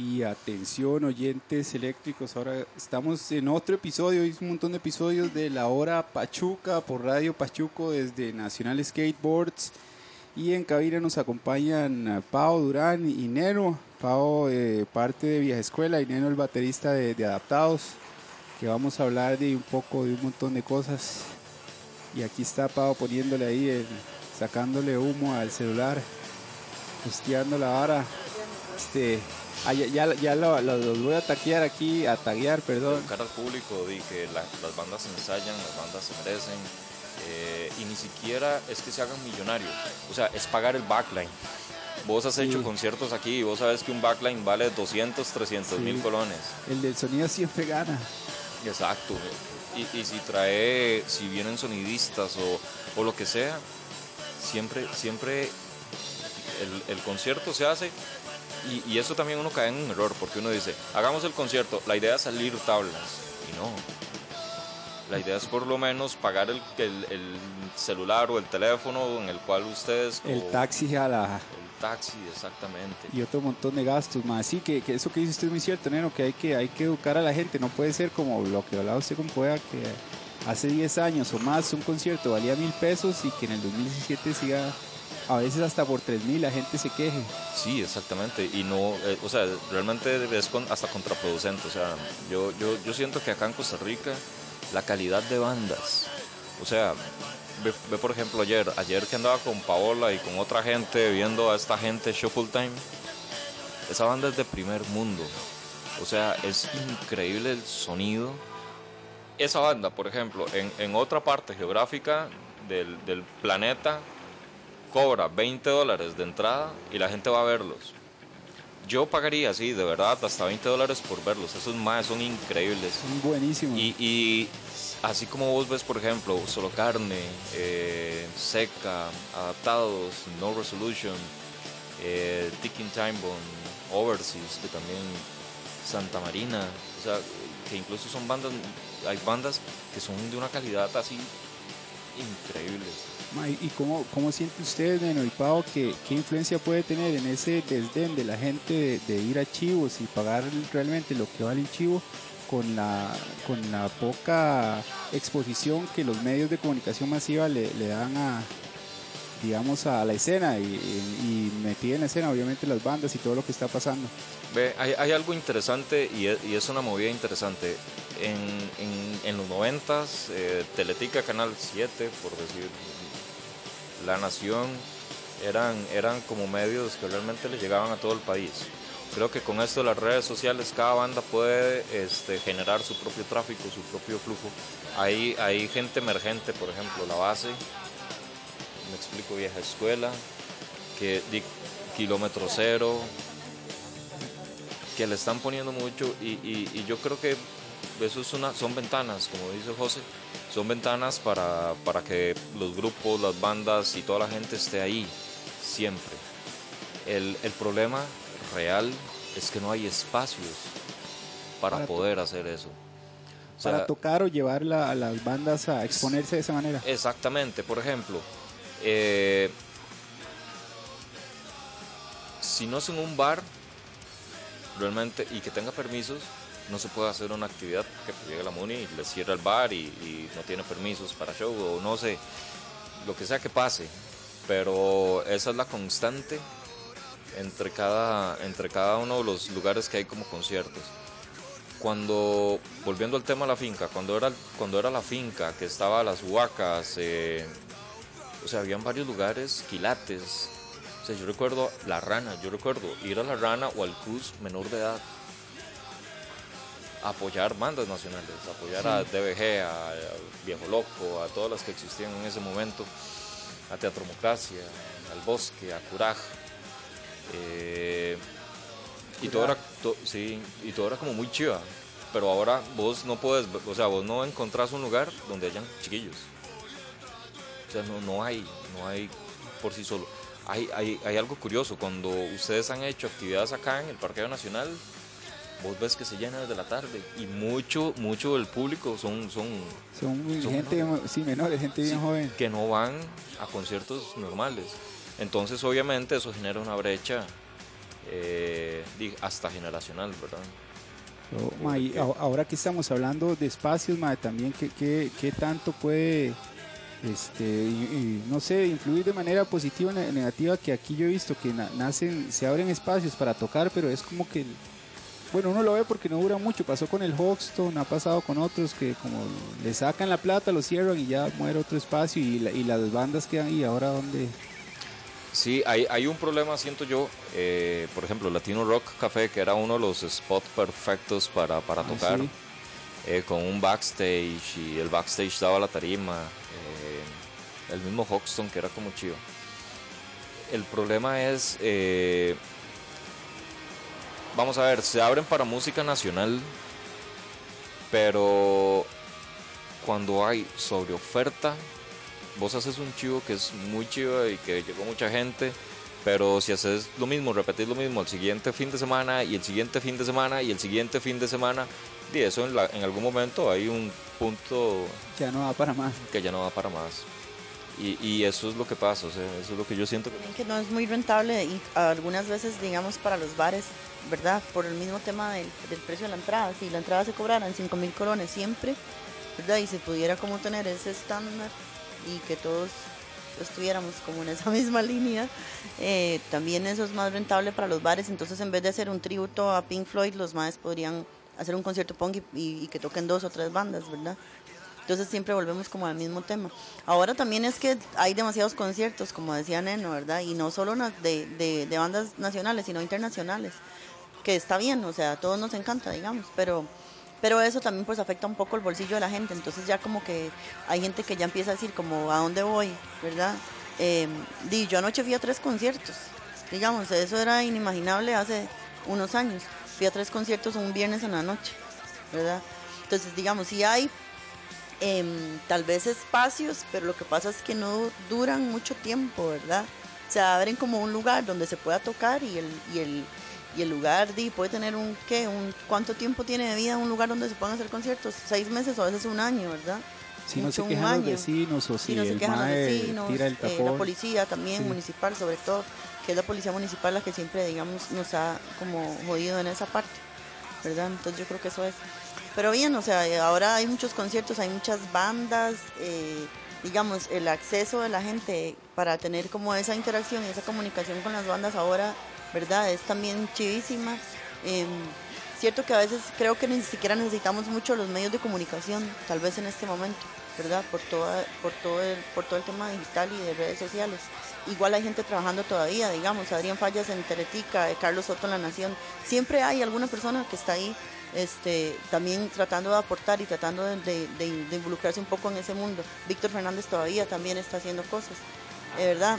Y atención oyentes eléctricos, ahora estamos en otro episodio, hay un montón de episodios de la hora Pachuca por Radio Pachuco desde Nacional Skateboards. Y en cabina nos acompañan Pau Durán y Neno. Pau, eh, parte de Vieja Escuela, y Neno, el baterista de, Adaptados, que vamos a hablar de un poco de un montón de cosas. Y aquí está Pau poniéndole ahí, el, sacándole humo al celular, posteando la vara. Este, ah, ya, ya, ya lo- lo- los voy a taquear aquí, a taguear, perdón. cara al público di que la- las bandas ensayan, las bandas se merecen eh, y ni siquiera es que se hagan millonarios, o sea, es pagar el backline. Vos has hecho Sí. conciertos aquí y vos sabes que un backline vale 200, 300 Sí. mil colones. El del sonido siempre gana. Exacto. Y, y si trae, si vienen sonidistas o, o lo que sea, siempre, siempre el, el concierto se hace y, y eso también uno cae en un error porque uno dice, hagamos el concierto, la idea es salir tablas y no. La idea es por lo menos pagar el, el- el celular o el teléfono en el cual ustedes... El o- taxi a la El taxi, exactamente. y otro montón de gastos más. Sí, que, que eso que dice usted es muy cierto, Neno, que hay que hay que educar a la gente. No puede ser como lo que hablaba usted con Poeda, que hace 10 años o más un concierto valía mil pesos y que en el 2017 siga a veces hasta por 3 mil la gente se queje. Sí, exactamente. Y no, eh, o sea, realmente es con- hasta contraproducente. O sea, yo, yo, yo siento que acá en Costa Rica la calidad de bandas, o sea, ve, ve, por ejemplo ayer, ayer que andaba con Paola y con otra gente viendo a esta gente Shuffle Time, esa banda es de primer mundo. O sea, es increíble el sonido. Esa banda, por ejemplo, en, en otra parte geográfica del, del planeta, cobra 20 dólares de entrada y la gente va a verlos. Yo pagaría, sí, de verdad, hasta 20 dólares por verlos. Esos más son increíbles. Son buenísimos. Y, y así como vos ves, por ejemplo, Solo Carne, eh, Seca, Adaptados, No Resolution, eh, Ticking Time Bomb, Overseas, que también Santa Marina, o sea, que incluso son bandas, hay bandas que son de una calidad así increíbles. ¿Y cómo, cómo siente usted, Neno y Pau, que qué influencia puede tener en ese desdén de la gente de, ir a chivos y pagar realmente lo que vale un chivo con la, con la poca exposición que los medios de comunicación masiva le, dan a digamos a la escena y, y, metida en la escena obviamente las bandas y todo lo que está pasando Ve, hay, algo interesante y es, y es una movida interesante. En, en, en los noventas, eh, Teletica, Canal 7, por decir, La Nación, eran, eran como medios que realmente le llegaban a todo el país. Creo que con esto de las redes sociales cada banda puede este, generar su propio tráfico, su propio flujo. Hay, hay gente emergente, por ejemplo, La Base, me explico, Vieja Escuela, que Kilómetro Cero, que le están poniendo mucho y, yo creo que eso son ventanas, como dice José, son ventanas para, para que los grupos, las bandas y toda la gente esté ahí, siempre. El, el problema real es que no hay espacios para, poder hacer eso. O sea, para tocar o llevar la- a las bandas a exponerse de esa manera Exactamente, por ejemplo, eh, si no es en un bar, realmente, y que tenga permisos, no se puede hacer una actividad que llegue la MUNI y le cierra el bar y, no tiene permisos para show, o no sé, lo que sea que pase. Pero esa es la constante entre cada, entre cada uno de los lugares que hay como conciertos cuando, volviendo al tema de la finca, cuando era, cuando era la finca, que estaba las huacas, eh, o sea, habían varios lugares, quilates. O sea, yo recuerdo la rana, yo recuerdo ir a la rana o al CUS menor de edad, apoyar bandas nacionales, apoyar a DBG, a, a Viejo Loco, a todas las que existían en ese momento, a Teatromocracia, al Bosque, a Curaj. Eh, y todo era, to- sí, y todo era como muy chiva. Pero ahora vos no puedes, o sea, vos no encontrás un lugar donde hayan chiquillos. O sea, no, no hay, no hay por sí solo. Hay, hay, hay algo curioso, cuando ustedes han hecho actividades acá en el Parqueo Nacional, vos ves que se llena desde la tarde y mucho, mucho del público son, son son, Son gente sí menores gente bien Sí, joven que no van a conciertos normales. Entonces, obviamente, eso genera una brecha eh, hasta generacional, ¿verdad? Oh, ma, y a- ahora que estamos hablando de espacios, ma, también qué, qué, qué tanto puede, este, y- y, no sé, influir de manera positiva o ne- negativa, que aquí yo he visto que na- nacen, se abren espacios para tocar, pero es como que, bueno, uno lo ve porque no dura mucho, pasó con el Hoxton, ha pasado con otros que como le sacan la plata, lo cierran y ya muere otro espacio y, la- y las bandas quedan ahí, ahora dónde... Sí, hay, hay un problema, siento yo, eh, por ejemplo, Latino Rock Café, que era uno de los spots perfectos para, para Ah, tocar, sí. eh, con un backstage y el backstage daba la tarima, eh, el mismo Hoxton, que era como chido. El problema es, eh, vamos a ver, se abren para música nacional, pero cuando hay sobre oferta, vos haces un chivo que es muy chivo y que llegó mucha gente, pero si haces lo mismo, repetís lo mismo el siguiente fin de semana y el siguiente fin de semana y el siguiente fin de semana, y eso en, la- en algún momento hay un punto Ya no da para más. que ya no va para más. Y, y eso es lo que pasa, o sea, eso es lo que yo siento. que- no es muy rentable y algunas veces, digamos, para los bares, ¿verdad? Por el mismo tema del, del precio de la entrada. Si la entrada se cobrara en 5 mil colones siempre, ¿verdad? Y se pudiera como tener ese estándar y que todos estuviéramos como en esa misma línea, eh, también eso es más rentable para los bares. Entonces, en vez de hacer un tributo a Pink Floyd, los maes podrían hacer un concierto punk y que toquen dos o tres bandas, ¿verdad? Entonces siempre volvemos como al mismo tema. Ahora también es que hay demasiados conciertos, como decía Neno, ¿verdad? Y no solo de, de- de bandas nacionales, sino internacionales. Que está bien, o sea, a todos nos encanta, digamos, pero, pero eso también pues afecta un poco el bolsillo de la gente. Entonces ya como que hay gente que ya empieza a decir como, ¿a dónde voy? ¿Verdad? Eh, yo anoche fui a tres conciertos, digamos, eso era inimaginable hace unos años. Fui a tres conciertos un viernes en la noche, ¿verdad? Entonces, digamos, si hay em, tal vez espacios, pero lo que pasa es que no duran mucho tiempo, ¿verdad? Se abren como un lugar donde se pueda tocar y el, y el, y el lugar di, puede tener un, ¿qué? Un, ¿Cuánto tiempo tiene de vida un lugar donde se puedan hacer conciertos? Seis meses o a veces un año, ¿verdad? Si no se quejan los vecinos o si Sí, no se quejan los vecinos, tira el eh, la policía también, Sí. municipal sobre todo, que es la policía municipal la que siempre, digamos, nos ha como jodido en esa parte, ¿verdad? Entonces yo creo que eso es. Pero bien, o sea, eh, ahora hay muchos conciertos, hay muchas bandas, eh, digamos, el acceso de la gente para tener como esa interacción esa comunicación con las bandas ahora, ¿verdad? Es también chivísima. Em, cierto que a veces creo que ni siquiera necesitamos mucho los medios de comunicación, tal vez en este momento, ¿verdad? Por, toda, por, todo el, por todo el tema digital y de redes sociales. Igual hay gente trabajando todavía, digamos, Adrián Fallas en Teletica, eh, Carlos Soto en La Nación. Siempre hay alguna persona que está ahí este, también tratando de aportar y tratando de, de- de- de involucrarse un poco en ese mundo. Víctor Fernández todavía también está haciendo cosas, de verdad.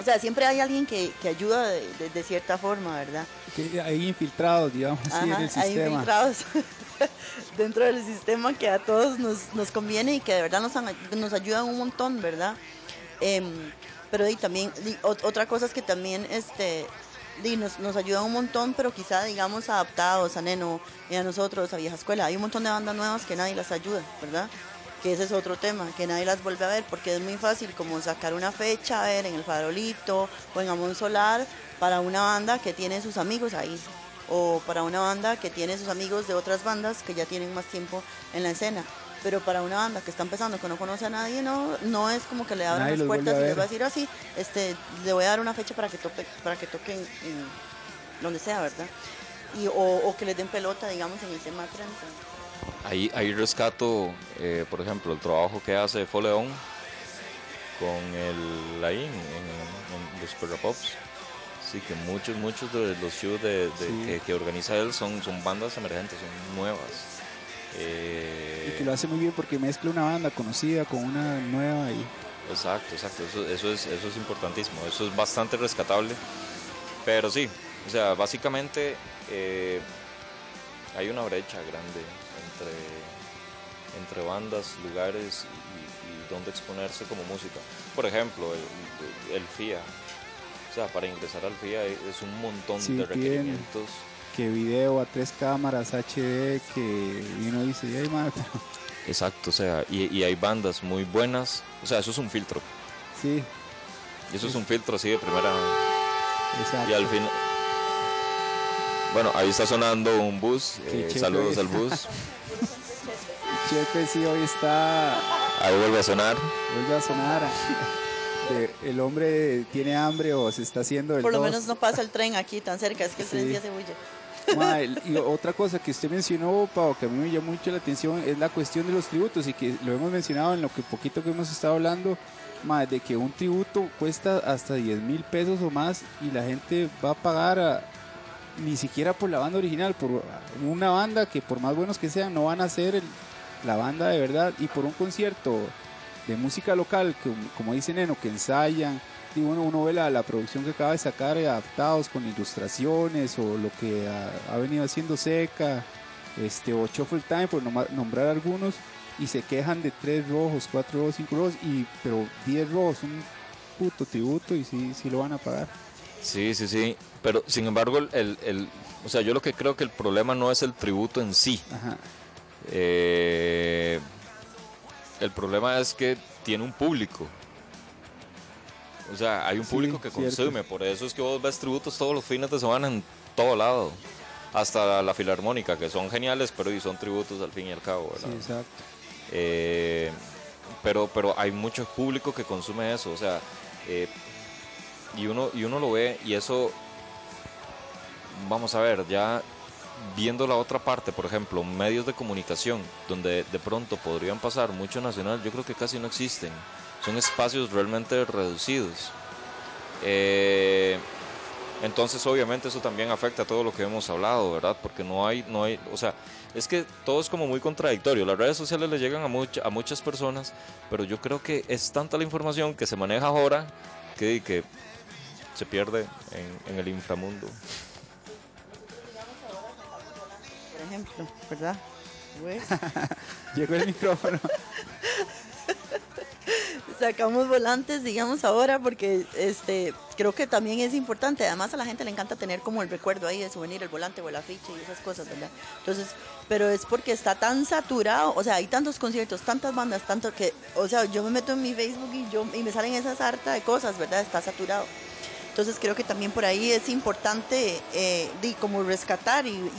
O sea, siempre hay alguien que, que ayuda de, de- cierta forma, ¿verdad? Que hay infiltrados, digamos, así en Ajá, el hay sistema. infiltrados dentro del sistema que a todos nos, nos conviene y que de verdad nos, nos ayudan un montón, ¿verdad? Em, pero y también, ot- otra cosa es que también este, nos, nos ayudan un montón, pero quizá, digamos, adaptados a Neno y a nosotros, a Vieja Escuela. Hay un montón de bandas nuevas que nadie las ayuda, ¿verdad? Que ese es otro tema, que nadie las vuelve a ver, porque es muy fácil como sacar una fecha, a ver, en el Farolito o en Amón Solar, para una banda que tiene sus amigos ahí, o para una banda que tiene sus amigos de otras bandas que ya tienen más tiempo en la escena. Pero para una banda que está empezando, que no conoce a nadie, no, no es como que le abran Nadie las puertas y les va a decir así, este, le voy a dar una fecha para que toque, para que toquen en donde sea, ¿verdad? Y, o, o que les den pelota, digamos, en el tema prensa. Ahí, ahí rescato, eh, por ejemplo, el trabajo que hace Foleón con el ahí en, en- en los Perra Pops. Sí, que muchos, muchos de los shows de, de- Sí. que, que organiza él son, son bandas emergentes, son nuevas. Y Eh, que lo hace muy bien porque mezcla una banda conocida con una nueva y Exacto, exacto, eso, eso, es, eso es importantísimo, eso es bastante rescatable. Pero sí, o sea, básicamente eh, hay una brecha grande entre, entre bandas, lugares y, y dónde exponerse como música. Por ejemplo, el, el FIA. O sea, para ingresar al FIA es un montón Sí, de tiene. Que video a tres cámaras HD que uno dice, ay madre, pero Exacto, o sea, y, y hay bandas muy buenas. O sea, eso es un filtro. sí, Y eso es un filtro así de primera. exacto. Y al final. Bueno, ahí está sonando un bus. Eh, saludos al bus. Chepe sí hoy está, Ahí vuelve a sonar. vuelve a sonar. De- el hombre tiene hambre o se está haciendo el Por lo dos. menos no pasa el tren aquí tan cerca, es que el tren Sí. hace bulla. Ma, y otra cosa que usted mencionó, Pau, que a mí me llamó mucho la atención, es la cuestión de los tributos y que lo hemos mencionado en lo que poquito que hemos estado hablando, de que un tributo cuesta hasta 10 mil pesos o más y la gente va a pagar ni siquiera por la banda original, por una banda que por más buenos que sean no van a ser el- la banda de verdad. Y por un concierto de música local, que, como dice Neno, que ensayan, y uno, uno ve la, la producción que acaba de sacar eh, adaptados con ilustraciones o lo que ha, ha venido haciendo Seca, este, o Shuffle Time, por nombrar algunos, y se quejan de tres rojos, cuatro rojos, cinco rojos, y, pero 10 rojos, un puto tributo, y sí, sí lo van a pagar. Sí, sí, sí. Pero sin embargo, el, el- el- o sea, yo lo que creo que el problema no es el tributo en sí. Ajá. Eh, el problema es que tiene un público. O sea, hay un Sí, público que cierto. consume. Por eso es que vos ves tributos todos los fines de semana en todo lado. Hasta la, filarmónica, que son geniales, pero y son tributos al fin y al cabo. Sí, exacto. Eh, pero, pero hay mucho público que consume eso, o sea, eh, y, uno, y uno lo ve y eso, vamos a ver, ya viendo la otra parte, por ejemplo, medios de comunicación, donde de pronto podrían pasar mucho nacional, yo creo que casi no existen, son espacios realmente reducidos. Eh, entonces, obviamente, eso también afecta a todo lo que hemos hablado, ¿verdad? Porque no hay, no hay, o sea, es que todo es como muy contradictorio. Las redes sociales le llegan a, mucha- a muchas personas, pero yo creo que es tanta la información que se maneja ahora que, que se pierde en, en el inframundo. Por ejemplo, ¿verdad? Pues, Llegó el micrófono. sacamos volantes, digamos, ahora porque este creo que también es importante. Además, a la gente le encanta tener como el recuerdo ahí de souvenir, el volante o el afiche y esas cosas, ¿verdad? Entonces, pero es porque está tan saturado, o sea, hay tantos conciertos, tantas bandas, tanto que, o sea, yo me meto en mi Facebook y yo y me salen esas harta de cosas, ¿verdad? Está saturado. Entonces creo que también por ahí es importante eh, como rescatar y-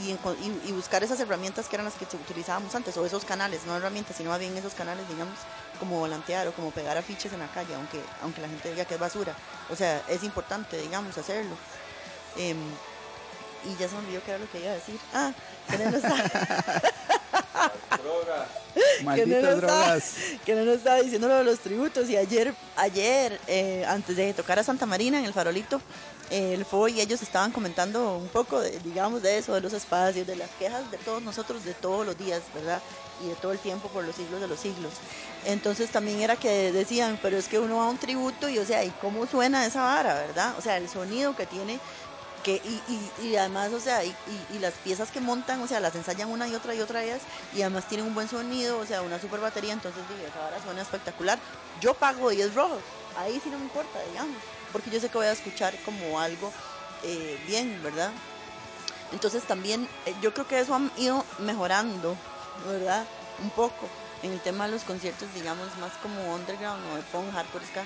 y buscar esas herramientas que eran las que utilizábamos antes, o esos canales, no herramientas, sino más bien esos canales, digamos, como volantear o como pegar afiches en la calle, aunque, aunque la gente diga que es basura. O sea, es importante, digamos, hacerlo. Em, y ya se me olvidó qué era lo que iba a decir. Ah, que no está, que no Malditas nos está- drogas. que no nos estaba diciendo lo de los tributos. Y ayer, ayer eh, antes de tocar a Santa Marina en el farolito, eh, el FO y ellos estaban comentando un poco, de, digamos, de eso, de los espacios, de las quejas de todos nosotros, de todos los días, ¿verdad? Y de todo el tiempo por los siglos de los siglos. Entonces también era que decían, pero es que uno va a un tributo y, o sea, ¿y cómo suena esa vara, verdad? O sea, el sonido que tiene y, además, o sea, y, las piezas que montan, o sea, las ensayan una y otra y otra vez y además tienen un buen sonido, o sea, una super batería, entonces digo, esa vara suena espectacular. Yo pago 10 rojos, ahí sí no me importa, digamos, porque yo sé que voy a escuchar como algo eh, bien, ¿verdad? Entonces también eh, yo creo que eso ha ido mejorando, ¿verdad? Un poco en el tema de los conciertos, digamos, más como underground o de punk, hardcore, ska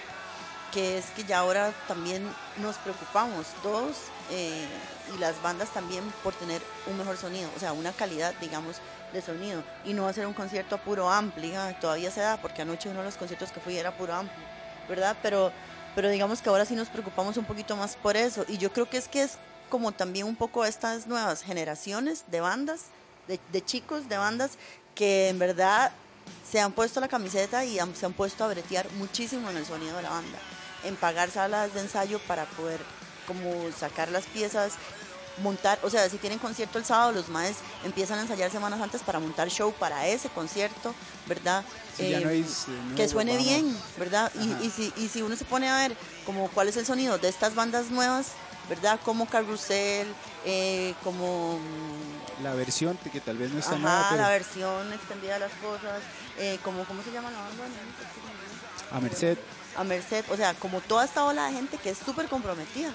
que es que ya ahora también nos preocupamos todos eh, y las bandas también por tener un mejor sonido, o sea, una calidad, digamos, de sonido y no hacer un concierto a puro ampli, ah, todavía se da, porque anoche uno de los conciertos que fui era puro ampli, ¿verdad? Pero, pero digamos que ahora sí nos preocupamos un poquito más por eso y yo creo que es que es como también un poco estas nuevas generaciones de bandas, de, de chicos de bandas que en verdad se han puesto la camiseta y han- se han puesto a bretear muchísimo en el sonido de la banda, en pagar salas de ensayo para poder como sacar las piezas, montar, o sea, si tienen concierto el sábado, los maes empiezan a ensayar semanas antes para montar show para ese concierto, ¿verdad? Sí, Eh, no es, no que suene vamos. bien, ¿verdad? Y, y, si, y si uno se pone a ver como cuál es el sonido de estas bandas nuevas, ¿verdad? Como Carrusel, eh, como... mm, La versión que tal vez no está Ajá, pero la versión extendida de las cosas, eh, como, ¿cómo se llama la banda? a Merced. A Merced, o sea, como toda esta ola de gente que es súper comprometida,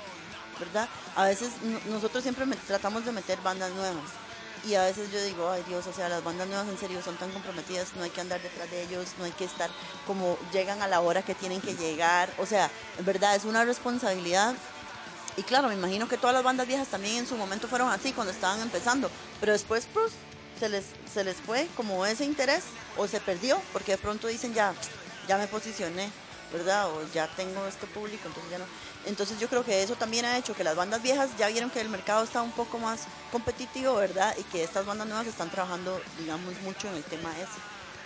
¿verdad? A veces no- nosotros siempre tratamos de meter bandas nuevas y a veces yo digo, ay Dios, o sea, las bandas nuevas en serio son tan comprometidas, no hay que andar detrás de ellos, no hay que estar como llegan a la hora que tienen que llegar, o sea, en verdad es una responsabilidad Y claro, me imagino que todas las bandas viejas también en su momento fueron así cuando estaban empezando, pero después pues, se, les, se les fue como ese interés o se perdió porque de pronto dicen ya, ya me posicioné, ¿verdad? O ya tengo este público, entonces ya no. Entonces yo creo que eso también ha hecho que las bandas viejas ya vieron que el mercado está un poco más competitivo, ¿verdad? Y que estas bandas nuevas están trabajando, digamos, mucho en el tema ese,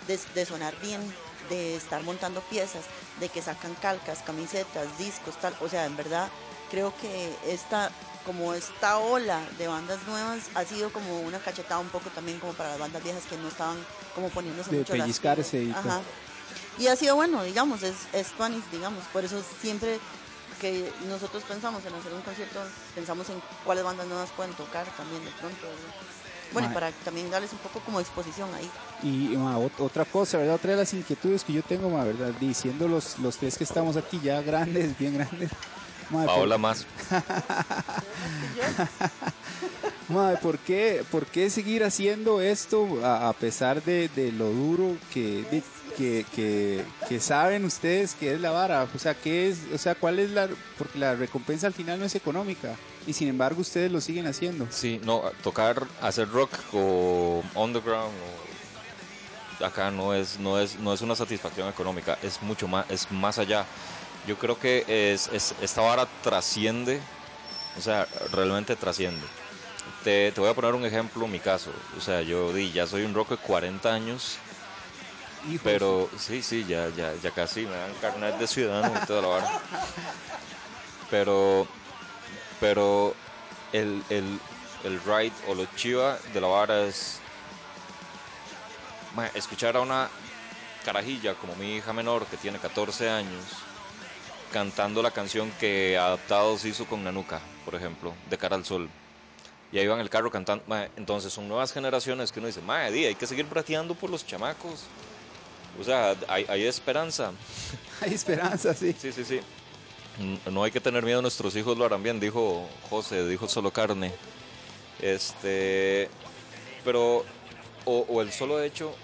de, de sonar bien, de estar montando piezas, de que sacan calcas, camisetas, discos, tal. O sea, en verdad creo que esta como esta ola de bandas nuevas ha sido como una cachetada un poco también como para las bandas viejas que no estaban como poniéndose De mucho las pellizcarse y Ajá. Y ha sido bueno, digamos, es, es tuanis, digamos. Por eso siempre que nosotros pensamos en hacer un concierto, pensamos en cuáles bandas nuevas pueden tocar también de pronto. ¿verdad? Bueno, y para también darles un poco como exposición ahí. Y ma, otra cosa, ¿verdad? Otra de las inquietudes que yo tengo, ma, ¿verdad? Diciendo los, los tres que estamos aquí ya grandes, bien grandes. Ma, por- Paola más. ma, ¿por, qué, ¿Por qué seguir haciendo esto a, a pesar de, de lo duro que, de- que, que, que saben ustedes que es la vara? O sea, ¿qué es, o sea, ¿cuál es la...? Porque la recompensa al final no es económica. Y sin embargo ustedes lo siguen haciendo. Sí, no, tocar, hacer rock o underground o acá no es, no es, no es una satisfacción económica, es mucho más, es más allá. Yo creo que es, es- esta vara trasciende, o sea, realmente trasciende. Te, te voy a poner un ejemplo, mi caso. O sea, yo di, ya soy un rock de 40 años, Hijos. pero sí, sí, ya, ya, ya casi me dan carnet de ciudadano y toda la vara. Pero, pero el, el, el ride o lo chiva de la vara es escuchar a una carajilla como mi hija menor que tiene 14 años cantando la canción que Adaptados hizo con Nanuka, por ejemplo, de cara al sol. Y ahí va en el carro cantando. entonces son nuevas generaciones que uno dice, madre, di, hay que seguir brateando por los chamacos. O sea, hay, hay esperanza. Hay esperanza, sí. Sí, sí, sí. No hay que tener miedo, nuestros hijos lo harán bien, dijo José, dijo solo carne. Este, pero, o, o el solo hecho,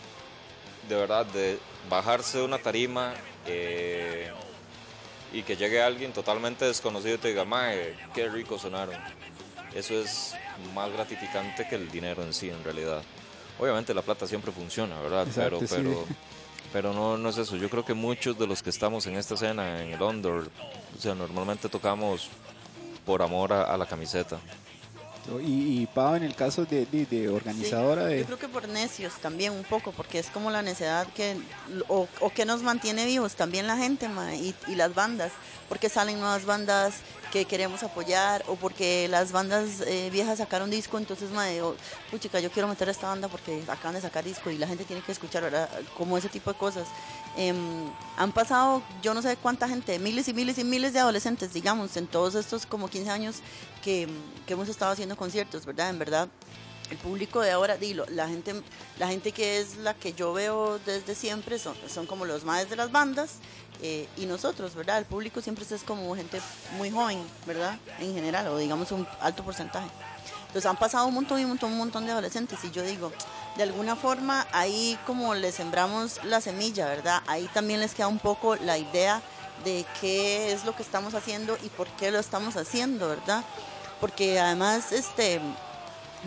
de verdad, de bajarse de una tarima eh, y que llegue alguien totalmente desconocido y te diga, mae, qué rico sonaron. Eso es más gratificante que el dinero en sí, en realidad. Obviamente la plata siempre funciona, ¿verdad? Exacto, pero, sí. pero, pero no, no es eso. Yo creo que muchos de los que estamos en esta escena, en el Under, o sea, normalmente tocamos por amor a, a la camiseta. Y, y Pau, en el caso de, de- de organizadora Sí, de... Yo creo que por necios también un poco, porque es como la necedad que, o, o que nos mantiene vivos también la gente ma, y, y las bandas, porque salen nuevas bandas que queremos apoyar, o porque las bandas eh, viejas sacaron disco, entonces, ma, digo, puchica, yo quiero meter a esta banda porque acaban de sacar disco y la gente tiene que escuchar, ¿verdad? Como ese tipo de cosas. Em, han pasado yo no sé cuánta gente, miles y miles y miles de adolescentes, digamos, en todos estos como 15 años que hemos estado haciendo conciertos, ¿verdad? En verdad, el público de ahora, dilo, la gente, la gente que es la que yo veo desde siempre son, son como los más de las bandas eh, y nosotros, ¿verdad? El público siempre es como gente muy joven, ¿verdad? En general, o digamos un alto porcentaje. Entonces han pasado un montón y un montón, un montón de adolescentes y yo digo, de alguna forma ahí como les sembramos la semilla, ¿verdad? Ahí también les queda un poco la idea de qué es lo que estamos haciendo y por qué lo estamos haciendo, ¿verdad? Porque además, este,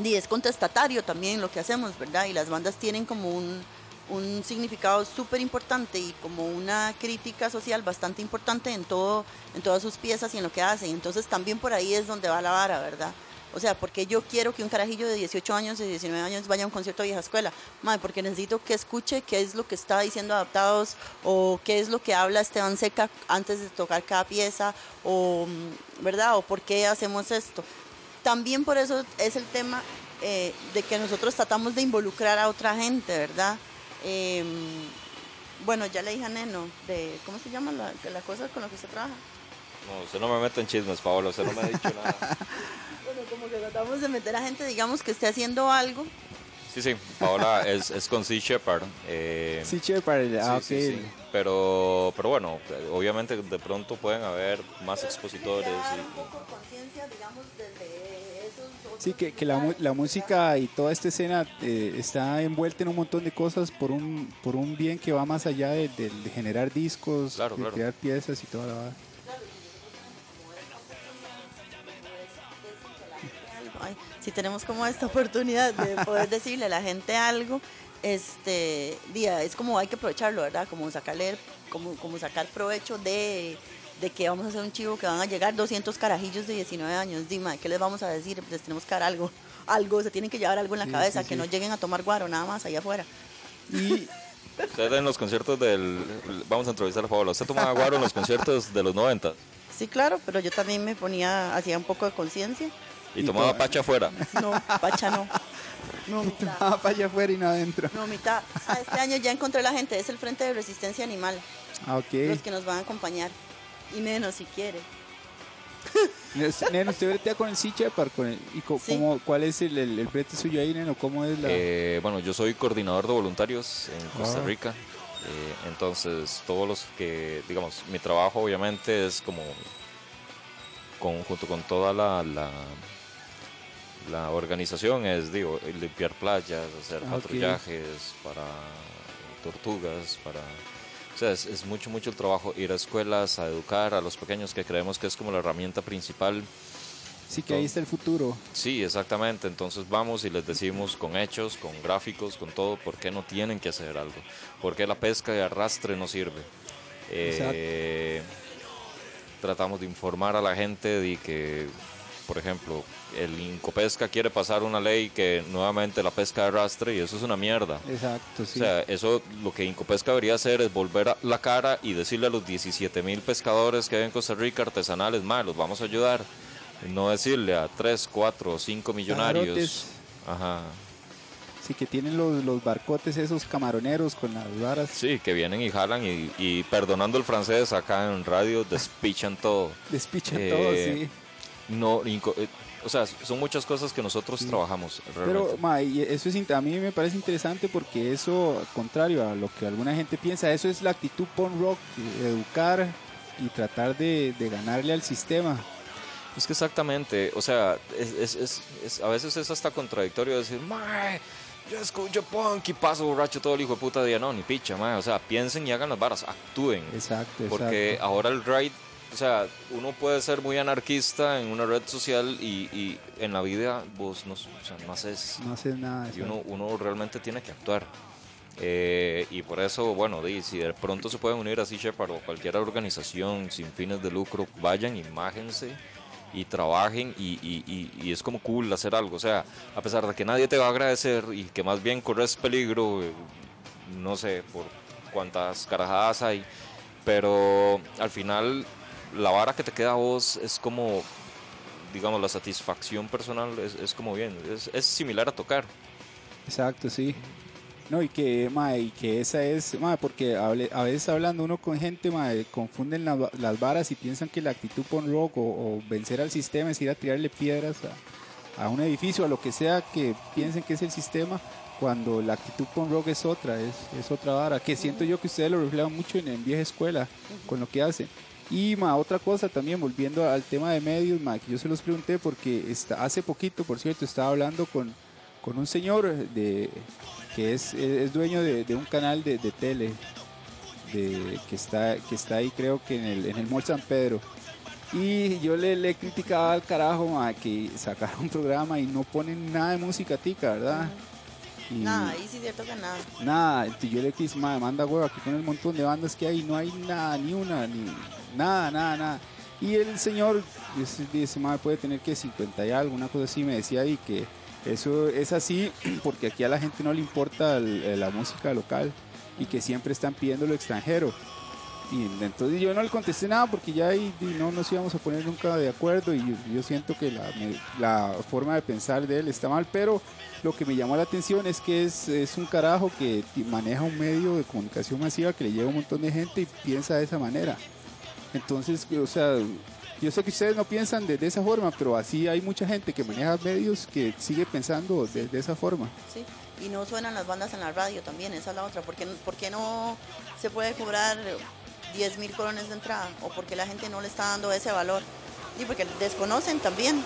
y es contestatario también lo que hacemos, ¿verdad? Y las bandas tienen como un, un significado súper importante y como una crítica social bastante importante en, todo, en todas sus piezas y en lo que hacen. Entonces también por ahí es donde va la vara, ¿verdad? O sea, porque yo quiero que un carajillo de 18 años, de 19 años vaya a un concierto de vieja escuela. Madre, porque necesito que escuche qué es lo que está diciendo adaptados o qué es lo que habla Esteban Seca antes de tocar cada pieza o, ¿verdad? O por qué hacemos esto. También por eso es el tema eh, de que nosotros tratamos de involucrar a otra gente, ¿verdad? Eh, bueno, ya le dije a Neno, de, ¿cómo se llama la, la cosa con la que usted trabaja? No, usted no me mete en chismes, Paola, usted no me ha dicho nada. Bueno, como que tratamos de meter a gente, digamos, que esté haciendo algo. Sí, sí, Paola es, es con Sea Shepherd. eh, para el- ah, Sí, sí, sí. Pero, pero bueno, obviamente de pronto pueden haber más expositores. y- conciencia, digamos, desde Sí, que, que la, mu- la música y toda esta escena eh, está envuelta en un montón de cosas por un, por un bien que va más allá de, de- de generar discos, Claro, de claro. crear piezas y toda la si tenemos como esta oportunidad de poder decirle a la gente algo, este, día, es como hay que aprovecharlo, ¿verdad? Como sacarle, como, como sacar provecho de, de que vamos a hacer un chivo que van a llegar 200 carajillos de 19 años. Dime, ¿qué les vamos a decir? Les tenemos que dar algo, algo, se tienen que llevar algo en la Sí, cabeza, sí, que sí. no lleguen a tomar guaro nada más allá afuera. Y Usted en los conciertos del. Vamos a entrevistar a Paola. ¿Usted tomaba guaro en los conciertos de los 90 Sí, claro, pero yo también me ponía, hacía un poco de conciencia. y Y tomaba to- pacha afuera? No, pacha no. No, mitad. ah, para allá afuera y no adentro. No, mitad. Ah, este año ya encontré la gente, es el Frente de Resistencia Animal, Ah, ok. los que nos van a acompañar. Y menos si quiere. Neno, usted bretea con el C-Shepard, con el, y co- Sí. cómo- ¿cuál es el, el, el brete suyo ahí, Neno? ¿Cómo es la...? Eh, bueno, yo soy coordinador de voluntarios en Costa Ah. Rica. Eh, entonces, todos los que, digamos, mi trabajo obviamente es como, con, junto con toda la, la, la organización, es, digo, limpiar playas, hacer Ah, patrullajes para tortugas, para... Sea, es, es mucho, mucho el trabajo, ir a escuelas, a educar a los pequeños, que creemos que es como la herramienta principal sí, que ahí está el futuro. Sí, exactamente. Entonces vamos y les decimos con hechos, con gráficos, con todo, por qué no tienen que hacer algo. Por qué la pesca de arrastre no sirve. Eh, tratamos de informar a la gente de que, por ejemplo, el Incopesca quiere pasar una ley que nuevamente la pesca arrastre y eso es una mierda. Exacto, sí. O sea, eso lo que Incopesca debería hacer es volver a la cara y decirle a los 17 mil pescadores que hay en Costa Rica artesanales, más los vamos a ayudar. No decirle a 3, 4 o 5 millonarios. Pajarotes. Ajá. sí, que tienen los, los barcotes esos camaroneros con las varas. Sí, que vienen y jalan y, y perdonando el francés acá en radio despichan todo. Despichan Eh, todo, sí. No, eh, o sea, son muchas cosas que nosotros trabajamos. Pero, ma, y eso es, a mí me parece interesante porque eso, contrario a lo que alguna gente piensa, eso es la actitud punk rock, eh, educar y tratar de, de ganarle al sistema. Es que exactamente, o sea, es, es- es- es- a veces es hasta contradictorio decir, mae, yo escucho punk y paso borracho todo el hijo de puta día. No, ni picha, mae. O sea, piensen y hagan las varas, actúen. Exacto, Porque exacto. ahora el ride, o sea, uno puede ser muy anarquista en una red social y, y en la vida vos no, o sea, no haces, No haces nada. y uno, uno realmente tiene que actuar. Eh, y por eso, bueno, di, si de pronto se pueden unir así Shepard o cualquier organización sin fines de lucro, vayan, imágense y trabajen y, y- y- y es como cool hacer algo. O sea, a pesar de que nadie te va a agradecer y que más bien corres peligro, eh, no sé por cuántas carajadas hay, pero al final la vara que te queda a vos es como, digamos, la satisfacción personal es, es como bien, es, similar a tocar. Exacto, sí. No, y que, ma, y que esa es, ma, porque a veces hablando uno con gente, ma, confunden la- las varas y piensan que la actitud punk rock o, vencer al sistema es ir a tirarle piedras a, a un edificio, a lo que sea que piensen que es el sistema, cuando la actitud punk rock es otra, es, es otra vara, que siento yo que ustedes lo reflejan mucho en vieja escuela, con lo que hacen. Y ma, otra cosa también, volviendo al tema de medios, ma, que yo se los pregunté porque está, hace poquito, por cierto, estaba hablando con, con un señor de, que es, es dueño de, de un canal de, de tele de, que, está, que está ahí creo que en el, en el Mall San Pedro. Y yo le, le criticaba al carajo ma, que sacaron un programa y no ponen nada de música tica, ¿verdad? Y Nada, ahí sí cierto que nada. nada, entonces yo le dije, ma, manda huevo, aquí con el montón de bandas que hay, no hay nada, ni una, ni nada, nada, nada. Y el señor dice, dice ma, puede tener que 50 y algo, una cosa así, me decía y que eso es así porque aquí a la gente no le importa el- la música local y que siempre están pidiendo lo extranjero. Y entonces yo no le contesté nada porque ya ahí no nos íbamos a poner nunca de acuerdo y yo, siento que la, forma de pensar de él está mal, pero lo que me llamó la atención es que es, un carajo que maneja un medio de comunicación masiva que le llega a un montón de gente y piensa de esa manera. Entonces, o sea, yo sé que ustedes no piensan de, esa forma, pero así hay mucha gente que maneja medios que sigue pensando de, esa forma. Sí. Y no suenan las bandas en la radio también, esa es la otra. ¿Por qué, por qué no se puede cobrar 10 mil colones de entrada? ¿O porque la gente no le está dando ese valor? Y porque desconocen también.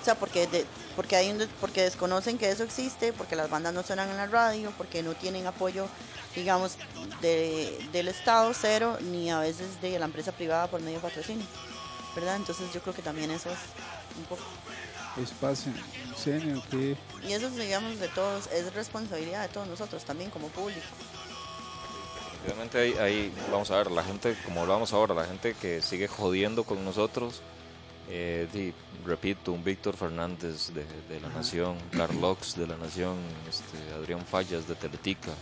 O sea, porque, de- porque, hay un de- porque desconocen que eso existe, porque las bandas no suenan en la radio, porque no tienen apoyo, digamos, de- del Estado cero, ni a veces de la empresa privada por medio de patrocinio. ¿verdad? Entonces yo creo que también eso es un poco... Espacio, senio, que Y eso, digamos, de todos, es responsabilidad de todos nosotros también como público. Obviamente hay, hay- vamos a ver, la gente, como hablamos ahora, la gente que sigue jodiendo con nosotros, eh, di- repito, un Víctor Fernández de, de La Nación, Carlox de La Nación, este, Adrián Fallas de Teletica,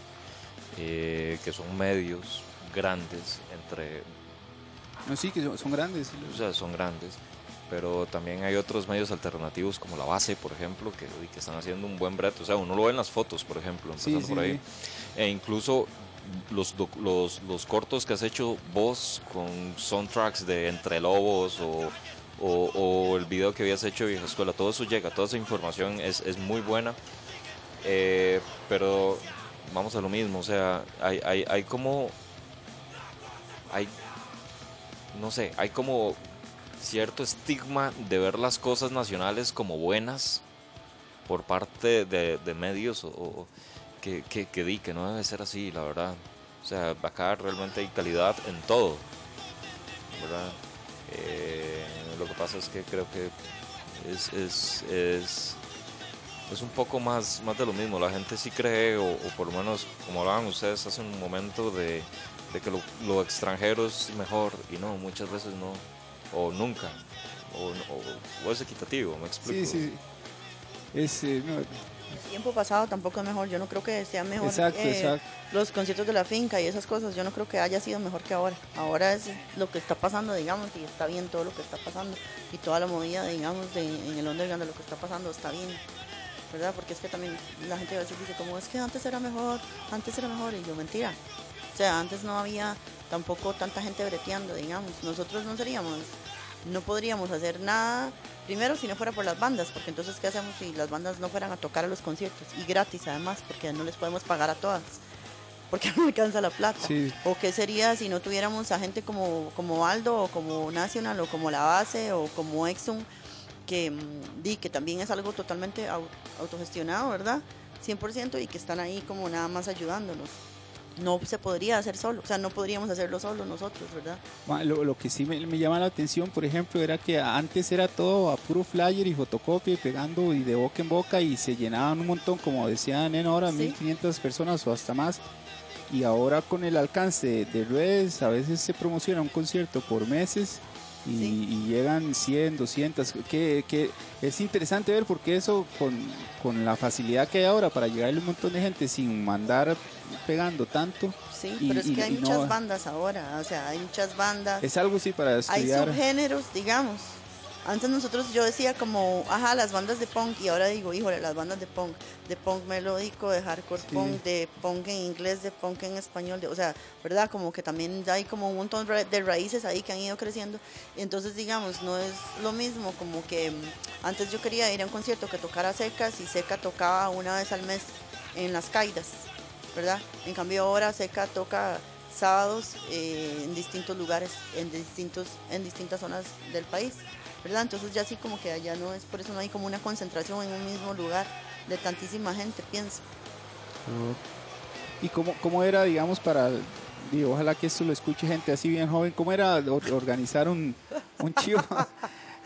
eh, que son medios grandes, entre, No, sí, que son, son grandes. o sea, son grandes, pero también hay otros medios alternativos como La Base, por ejemplo, que, que están haciendo un buen brete, o sea, uno lo ve en las fotos, por ejemplo, Sí, empezando sí, por ahí. sí. E incluso los, los, los cortos que has hecho vos con soundtracks de Entre Lobos o, o, o el video que habías hecho de Vieja Escuela, todo eso llega, toda esa información es, es muy buena. Eh, pero vamos a lo mismo, o sea, hay, hay, hay como. Hay. No sé, hay como cierto estigma de ver las cosas nacionales como buenas por parte de, de medios o, o- que, que, que di que no debe ser así, la verdad. O sea, acá realmente hay calidad en todo, ¿verdad? Eh, lo que pasa es que creo que es, es, es, es un poco más, más de lo mismo. La gente sí cree, o, por lo menos, como hablaban ustedes hace un momento, de, de que lo, lo extranjero es mejor y no, muchas veces no, o nunca, o, o- o es equitativo, me explico. Sí, sí. Es, eh, no, El tiempo pasado tampoco es mejor, yo no creo que sea mejor. exacto, eh, exacto. Los conciertos de la finca y esas cosas, yo no creo que haya sido mejor que ahora. Ahora es lo que está pasando, digamos, y está bien todo lo que está pasando. Y toda la movida, digamos, de, en el underground de lo que está pasando está bien. ¿Verdad? Porque es que también la gente a veces dice como, es que antes era mejor, antes era mejor, y yo, mentira. O sea, antes no había tampoco tanta gente breteando, digamos. Nosotros no seríamos, no podríamos hacer nada, primero si no fuera por las bandas, porque entonces, ¿qué hacemos si las bandas no fueran a tocar a los conciertos? Y gratis además, porque no les podemos pagar a todas, porque no alcanza la plata. Sí. ¿O qué sería si no tuviéramos a gente como, como Aldo, o como National, o como La Base, o como Exxon, que, mm, di, que también es algo totalmente au- autogestionado, ¿verdad? 100% y que están ahí como nada más ayudándonos. No se podría hacer solo, o sea, no podríamos hacerlo solo nosotros, ¿verdad? Lo, lo que sí me, me llama la atención, por ejemplo, era que antes era todo a puro flyer y fotocopia y pegando y de boca en boca y se llenaban un montón, como decía Nena ahora, Sí. 1500 personas o hasta más. Y ahora con el alcance de redes, a veces se promociona un concierto por meses y, Sí. y llegan 100, 200, que, que es interesante ver porque eso con, con la facilidad que hay ahora para llegarle a un montón de gente sin mandar pegando tanto, Sí, Y- pero es y- que hay y no- muchas bandas ahora, o sea, hay muchas bandas. es algo sí para hay estudiar. subgéneros, digamos. Antes nosotros yo decía como, ajá, las bandas de punk y ahora digo, híjole, las bandas de punk, de punk melódico, de hardcore Sí. punk, de punk en inglés, de punk en español, de- o sea, ¿verdad? Como que también hay como un montón de raíces ahí que han ido creciendo. Entonces, digamos, no es lo mismo como que mm, antes yo quería ir a un concierto que tocara Secas y Seca tocaba una vez al mes en las Caidas, ¿verdad? En cambio ahora Seca toca sábados eh, en distintos lugares, en distintos, en distintas zonas del país, ¿verdad? Entonces ya así como que allá no es, por eso no hay como una concentración en un mismo lugar de tantísima gente, pienso. ¿Y cómo, cómo era, digamos, para, digo, ojalá que esto lo escuche gente así bien joven, cómo era or- organizar un, un chivo?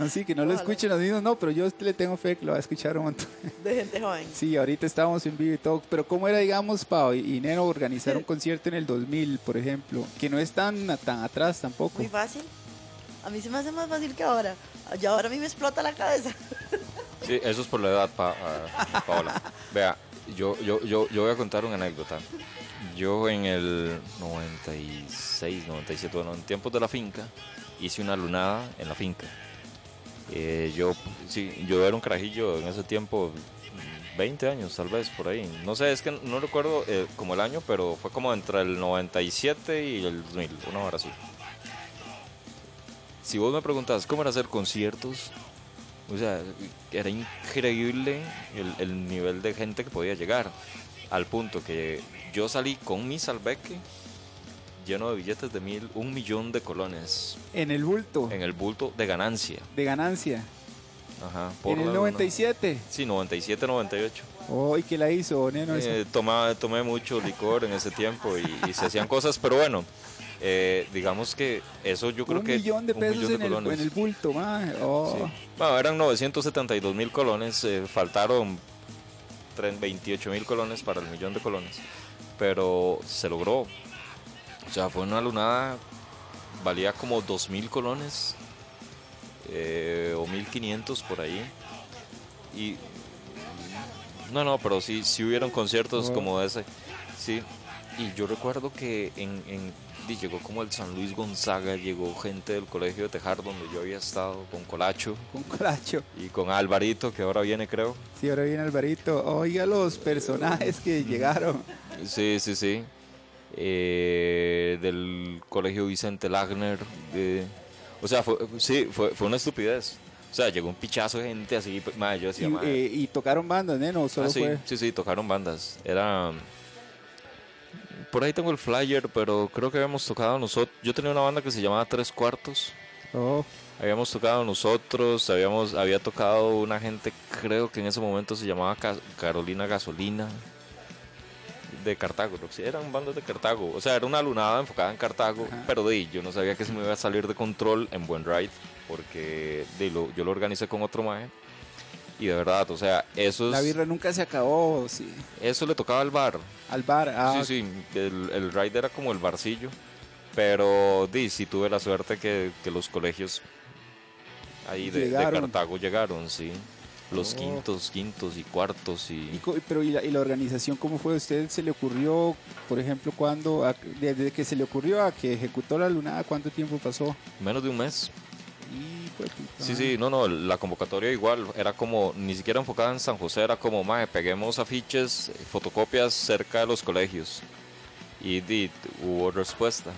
Así que no lo Ojalá. escuchen los niños, no, pero yo le tengo fe que lo va a escuchar un montón. De gente joven. Sí, ahorita estamos en vivo y todo, pero ¿cómo era, digamos, Pau y Neno organizar un concierto en el 2000, por ejemplo? Que no es tan, tan atrás tampoco. Muy fácil. A mí se me hace más fácil que ahora. Ya ahora a mí me explota la cabeza. Sí, eso es por la edad, pa- ah, Paola. Vea, yo, yo, yo, yo voy a contar una anécdota. Yo en el 96, 97, bueno, en tiempos de la finca, hice una lunada en la finca. Eh, yo, sí, yo era un carajillo en ese tiempo, 20 años tal vez, por ahí. No sé, es que no recuerdo eh, como el año, pero fue como entre el 97 y el 2000, una hora así. Si vos me preguntas cómo era hacer conciertos, o sea, era increíble el, el nivel de gente que podía llegar. Al punto que yo salí con mi salveque lleno de billetes de mil, un millón de colones En el bulto en el bulto de ganancia. de ganancia. Ajá, En el la- 97. Sí, 97, 98. Oh, ¿y qué la hizo, Neno? Eh, tomaba- tomé mucho licor en ese tiempo y, y se hacían cosas, pero bueno, Eh, digamos que eso yo creo un que... millón de un pesos millón de en, el, en el bulto. Oh. Sí. Bueno, eran 972 mil colones, eh, faltaron 28 mil colones para el millón de colones, pero se logró. O sea, fue una lunada, valía como 2 mil colones eh, o 1500 por ahí. Y no, no, pero sí, sí hubieron conciertos Wow. como ese. Sí, y yo recuerdo que en, en- llegó como el San Luis Gonzaga, llegó gente del colegio de Tejar donde yo había estado con Colacho Con colacho. y con Alvarito, que ahora viene, creo. Sí, ahora viene Alvarito. Oiga los personajes que llegaron. Sí, sí, sí. Eh, del colegio Vicente Lagner. de- o sea, fue, sí, fue, fue una estupidez. O sea, llegó un pichazo de gente así. Madre, yo Y, decía, madre, eh, y tocaron bandas, ¿no? No, solo Ah, sí, fue. sí, sí, tocaron bandas. Era. Por ahí tengo el flyer, pero creo que habíamos tocado nosotros. Yo tenía una banda que se llamaba Tres Cuartos. Oh, Habíamos tocado nosotros, habíamos, había tocado una gente, creo que en ese momento se llamaba Ca- Carolina Gasolina, de Cartago, creo que sí, eran bandas de Cartago. O sea, era una lunada enfocada en Cartago, Ajá. pero de ahí, yo no sabía que se me iba a salir de control en Buen Ride, porque de lo- yo lo organicé con otro maje. Y de verdad, o sea, eso, la es- birra nunca se acabó, sí. eso le tocaba al bar. Al bar. Ah, Sí, sí, el, el ride era como el barcillo. Pero di, sí tuve la suerte que, que los colegios ahí de. Cartago llegaron, sí. Los Oh. quintos, quintos y cuartos y... Y pero ¿y la, y la organización cómo fue? ¿Usted se le ocurrió, por ejemplo, cuando, a- desde que se le ocurrió a que ejecutó la lunada, cuánto tiempo pasó? Menos de un mes. Y, pues, Sí, sí, no, no, la convocatoria igual era como, ni siquiera enfocada en San José, era como, mae, peguemos afiches, fotocopias cerca de los colegios. Y hubo respuesta.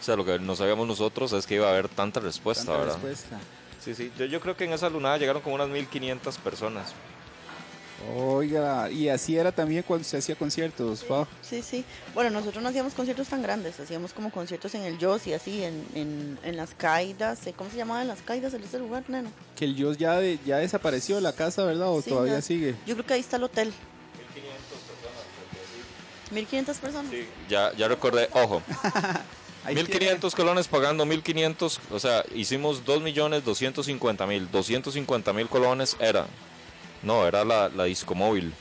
O sea, lo que no sabíamos nosotros es que iba a haber tanta respuesta, Tanta ¿verdad? respuesta. Sí, sí, yo, yo creo que en esa lunada llegaron como unas 1500 personas. Oiga, y así era también cuando se hacía conciertos, Pau. Sí, sí. Bueno, nosotros no hacíamos conciertos tan grandes, hacíamos como conciertos en el Joss y así, en, en, en las caídas. ¿Cómo se llamaban las caídas en ese lugar, neno? Que el Dios ya, de- ya desapareció la casa, ¿verdad? ¿O Sí, todavía ya. sigue? Yo creo que ahí está el hotel. 1500 personas. Ya, ya recordé, ojo, Ahí 1500 colones pagando 1500, o sea, hicimos 2.250.000, 250.000 colones era, no, era la, la disco móvil,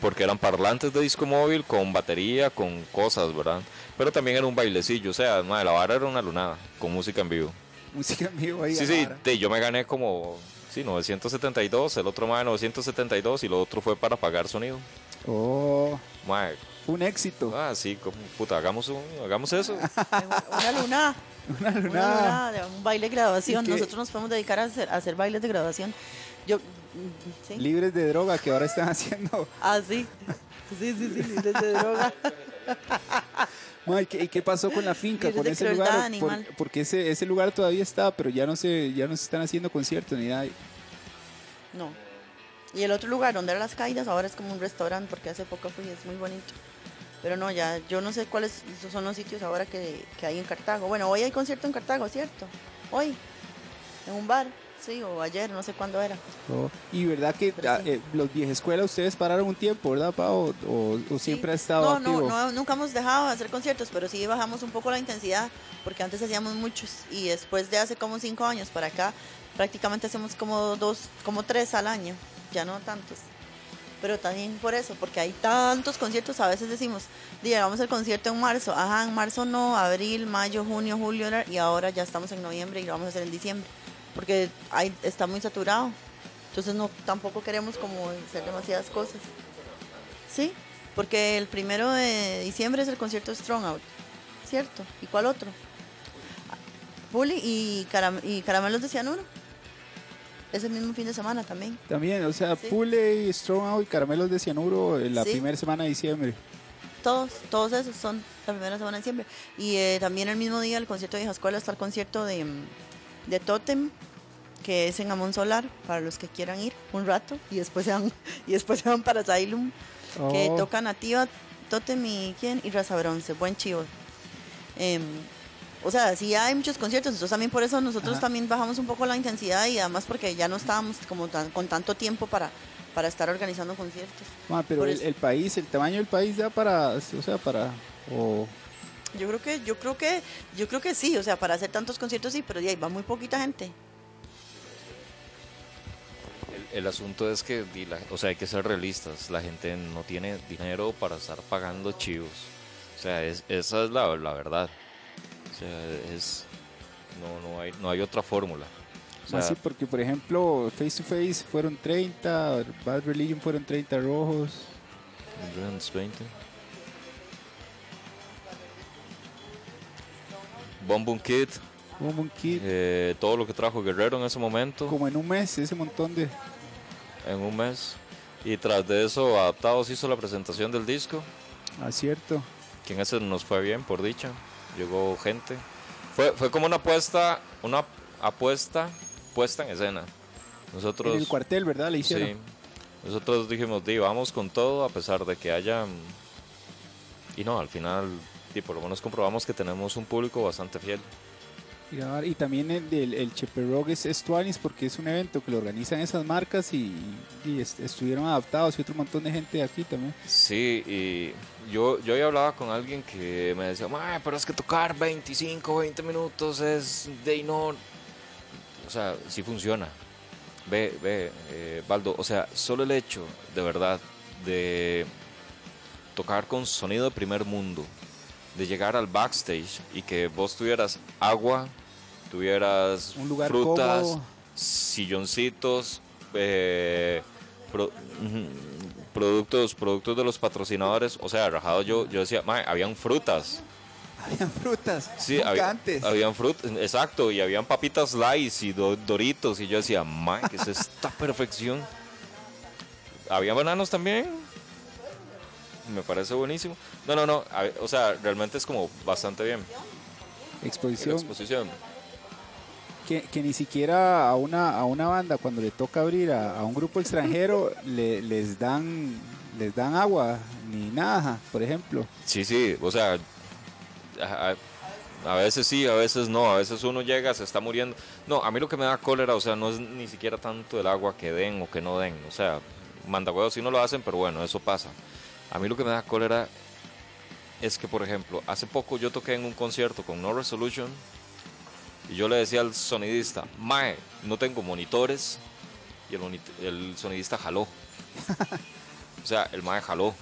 porque eran parlantes de disco móvil con batería, con cosas, ¿verdad? Pero también era un bailecillo, o sea, madre, la vara era una lunada, con música en vivo. Música en vivo ahí. Sí, sí, de- yo me gané como, sí, 972, el otro más de 972 y lo otro fue para pagar sonido. Oh, Madre, un éxito. ah, sí, como, puta, hagamos, un- hagamos eso. Una luna. Una Una lunada. luna de un baile de graduación. Nosotros nos podemos dedicar a hacer, a hacer bailes de graduación. Yo, sí. Libres de droga que ahora están haciendo. Ah, sí. Sí, sí, sí, libres de droga. ¿y qué, y qué pasó con la finca, con ese lugar? Por- porque ese, ese lugar todavía está, pero ya no se, ya no se están haciendo conciertos ni nada. No. Y el otro lugar donde eran las caídas ahora es como un restaurante porque hace poco fui, es muy bonito. Pero no, ya yo no sé cuáles son los sitios ahora que, que hay en Cartago. Bueno, hoy hay concierto en Cartago, ¿cierto? Hoy, en un bar, sí, o ayer, no sé cuándo era. Oh, Y verdad que ah, sí. eh, los vieja escuela ustedes pararon un tiempo, ¿verdad, Pau? O, o- o siempre ha estado no, activo. No, no, nunca hemos dejado de hacer conciertos, pero sí bajamos un poco la intensidad, porque antes hacíamos muchos y después de hace como cinco años para acá, prácticamente hacemos como dos, como tres al año, ya no tantos. Pero también por eso, porque hay tantos conciertos, a veces decimos, "Di, hagamos el concierto en marzo, ajá, en marzo no, abril, mayo, junio, julio, y ahora ya estamos en noviembre y lo vamos a hacer en diciembre, porque hay, está muy saturado. Entonces no, tampoco queremos como hacer demasiadas cosas. Sí, porque el primero de diciembre es el concierto Strong Out, ¿cierto? ¿Y cuál otro? Bully y, caram- y Caramelos de Cianuro. Ese mismo fin de semana también. También, o sea, Sí. Pule y Strong Out y Caramelos de Cianuro en la Sí. primera semana de diciembre. Todos, todos esos son la primera semana de diciembre. Y eh, también el mismo día, el concierto de Vieja Escuela, está el concierto de, mm, de Totem, que es en Amón Solar, para los que quieran ir un rato. Y después se van, y después se van para Asylum, que Oh, toca Nativa, Totem y quién, y Raza Bronce, buen chivo. Em, o sea, sí hay muchos conciertos, entonces también por eso nosotros Ajá. también bajamos un poco la intensidad y además porque ya no estábamos como tan- con tanto tiempo para, para estar organizando conciertos. ma, pero el, el país, el tamaño del país da para, o sea, para, o Yo creo que, yo creo que, yo creo que sí, o sea, para hacer tantos conciertos sí, pero de ahí va muy poquita gente. El, el asunto es que, la- o sea, hay que ser realistas. La gente no tiene dinero para estar pagando chivos. O sea, es, esa es la, la verdad. O sea, es. No, no, hay, no hay otra fórmula. O sea, Más sí, porque por ejemplo, Face to Face fueron 30, Bad Religion fueron 30 rojos. Endurance 20. Bomb Boom Kid, Como un kit, eh, todo lo que trajo Guerrero en ese momento, como en un mes, ese montón de. en un mes. Y tras de eso, Adaptados hizo la presentación del disco. Acierto. que en ese nos fue bien, por dicha. Llegó gente. Fue, fue como una apuesta, una apuesta puesta en escena. Nosotros, En el cuartel, ¿verdad? Le hicieron. sí, nosotros dijimos, di, vamos con todo, a pesar de que haya... Y no, al final, di, por lo menos comprobamos que tenemos un público bastante fiel. Y, también el, el, el Cheperog es, es porque es un evento que lo organizan esas marcas y, y est- estuvieron adaptados y otro montón de gente de aquí también. Sí, y yo, yo ya hablaba con alguien que me decía, "Mae, pero es que tocar 25, 20 minutos es de no. O sea, sí funciona. Ve, ve, eh, Baldo, o sea, solo el hecho, de verdad, de tocar con sonido de primer mundo, de llegar al backstage y que vos tuvieras agua, tuvieras Un lugar frutas, cómodo. silloncitos, eh, pro- productos, productos de los patrocinadores, o sea, rajado yo, yo decía, "Mae, habían frutas. Habían frutas. Sí, había- antes. habían frutas, exacto, y habían papitas Lays y do- doritos, y yo decía, "Mae, ¿qué es esta perfección? Había bananos también. Me parece buenísimo. No, no, no, a- o sea, realmente es como bastante bien. La Exposición. exposición. que, que ni siquiera a una, a una banda cuando le toca abrir a, a un grupo extranjero le, les dan les dan agua ni nada, por ejemplo. Sí, sí, o sea, a, veces sí, a veces no, a veces uno llega, se está muriendo. No, a mí lo que me da cólera, o sea, no es ni siquiera tanto el agua que den o que no den, o sea, mandahuevos sí no lo hacen, pero bueno, eso pasa. A mí lo que me da cólera es que, por ejemplo, hace poco yo toqué en un concierto con No Resolution y yo le decía al sonidista, Mae, no tengo monitores y el, sonidista jaló. o sea, el Mae jaló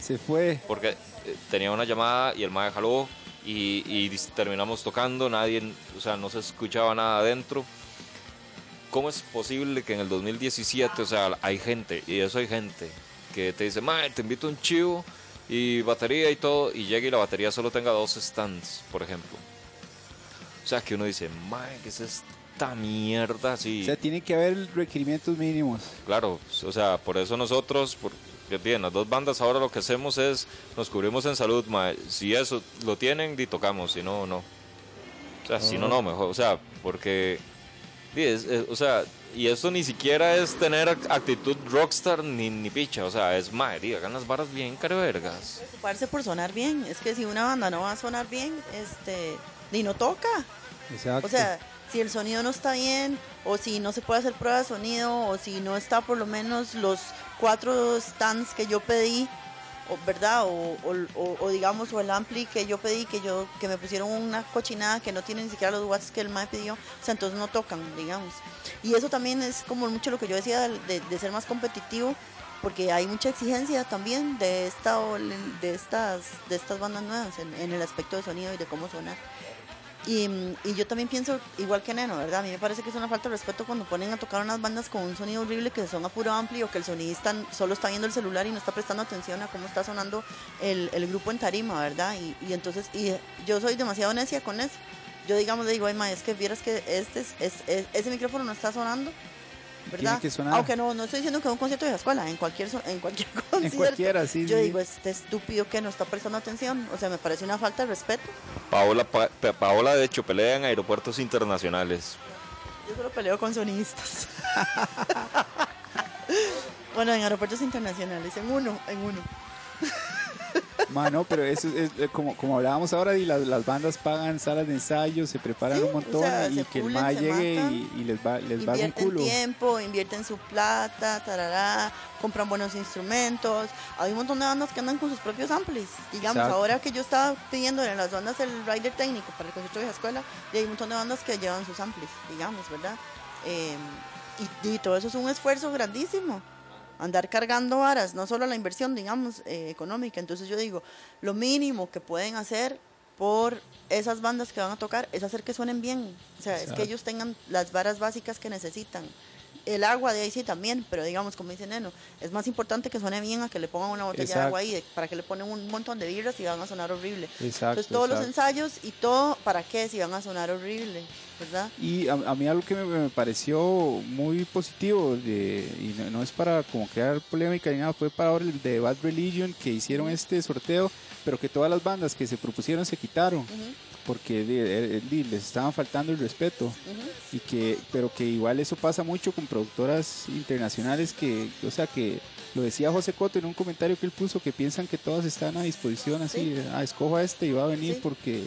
Se fue. porque eh, tenía una llamada y el mae jaló y, terminamos tocando, nadie, o sea, no se escuchaba nada adentro. ¿Cómo es posible que en el 2017, o sea, hay gente, y eso hay gente, que te dice, mae, te invito un chivo y batería y todo, y llega y la batería solo tenga dos stands, por ejemplo? O sea, que uno dice, mae, ¿qué es esta mierda? Así. O sea, tiene que haber requerimientos mínimos. Claro, o sea, por eso nosotros, porque bien, las dos bandas ahora lo que hacemos es, nos cubrimos en salud, mae. si eso lo tienen, di tocamos, si no, no. O sea, si no, no, mejor, o sea, porque, es- es- o sea, y esto ni siquiera es tener act- actitud rockstar ni, ni picha, o sea, es, di, hagan las varas bien, carevergas. Preocuparse por sonar bien. Es que si una banda no va a sonar bien, este, ni no toca. Exacto. O sea, si el sonido no está bien, o si no se puede hacer prueba de sonido, o si no está por lo menos los cuatro stands que yo pedí, o, ¿verdad? O, o- o- digamos, o el ampli que yo pedí, que yo que me pusieron una cochinada que no tiene ni siquiera los watts que el MAE pidió, o sea, entonces no tocan, digamos. Y eso también es como mucho lo que yo decía de, ser más competitivo, porque hay mucha exigencia también de esta de estas de estas bandas nuevas en, en el aspecto de sonido y de cómo sonar. Y, yo también pienso, igual que Neno, ¿verdad? A mí me parece que es una falta de respeto cuando ponen a tocar unas bandas con un sonido horrible que son a puro amplio, que el sonidista solo está viendo el celular y no está prestando atención a cómo está sonando el, grupo en tarima, ¿verdad? Y, entonces, y yo soy demasiado necia con eso. Yo, digamos, le digo, ay, es que vieras que este es, es- es- ese micrófono no está sonando, ¿verdad? que sonar. Aunque no, no estoy diciendo que en un concierto de la escuela, en cualquier, en cualquier concierto. en cualquiera, sí. Yo sí. digo, este estúpido que no está prestando atención. O sea, me parece una falta de respeto. Paola, Pa- Pa- Paola de hecho, pelea en aeropuertos internacionales. Yo solo peleo con sonidistas. bueno, en aeropuertos internacionales, en uno, en uno. Mano, pero eso es, es como, como hablábamos ahora, y las, las bandas pagan salas de ensayo, se preparan Sí, un o montón sea, y que el pulen, se llegue matan, y, y les va, les va un invierten culo. tiempo, invierten su plata, tarará, compran buenos instrumentos. Hay un montón de bandas que andan con sus propios amplis. Digamos, Exacto. ahora que yo estaba pidiendo en las bandas el rider técnico para el concierto de vieja escuela, y hay un montón de bandas que llevan sus amplis, digamos, ¿verdad? Eh, y, y todo eso es un esfuerzo grandísimo. Andar cargando varas, no solo la inversión, digamos, eh, económica. Entonces yo digo, lo mínimo que pueden hacer por esas bandas que van a tocar es hacer que suenen bien. O sea, es que ellos tengan las varas básicas que necesitan. El agua de ahí sí también, pero digamos, como dice Neno, es más importante que suene bien a que le pongan una botella de agua ahí, para que le ponen un montón de birras y van a sonar horrible. Exacto, Entonces todos los ensayos y todo, ¿para qué? Si van a sonar horrible, ¿verdad? Y a, a mí algo que me, me pareció muy positivo, de, y no, no es para como crear polémica ni nada, fue para ahora el de Bad Religion que hicieron este sorteo, pero que todas las bandas que se propusieron se quitaron, porque de- de- de- les estaban faltando el respeto. y que pero que igual eso pasa mucho con productoras internacionales que o sea que lo decía José Coto en un comentario que él puso que piensan que todas están a disposición así Sí. ah escojo a este y va a venir Sí. porque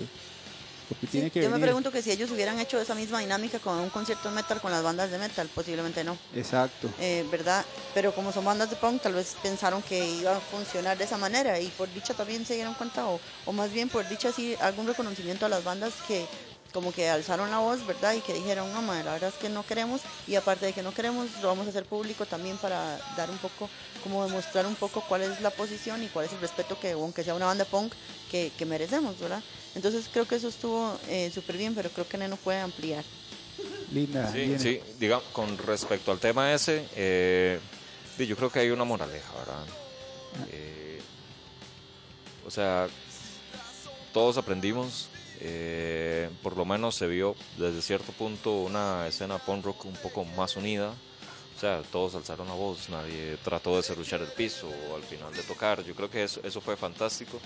porque Sí, tiene que yo me pregunto que si ellos hubieran hecho esa misma dinámica con un concierto de metal con las bandas de metal, posiblemente no. exacto eh, ¿verdad? Pero como son bandas de punk, tal vez pensaron que iba a funcionar de esa manera y por dicha también se dieron cuenta, o, o más bien por dicha sí algún reconocimiento a las bandas que como que alzaron la voz, ¿verdad? Y que dijeron, no, madre, la verdad es que no queremos y aparte de que no queremos, lo vamos a hacer público también para dar un poco, como demostrar un poco cuál es la posición y cuál es el respeto que, aunque sea una banda punk, que, que merecemos, ¿verdad? Entonces creo que eso estuvo eh, súper bien, pero creo que Neno puede ampliar. linda Sí, viene. sí, digamos, con respecto al tema ese, eh, yo creo que hay una moraleja, ¿verdad? Eh, o sea, todos aprendimos, eh, por lo menos se vio desde cierto punto una escena punk rock un poco más unida. O sea, todos alzaron la voz, nadie trató de serruchar el piso al final de tocar. Yo creo que eso, eso fue fantástico.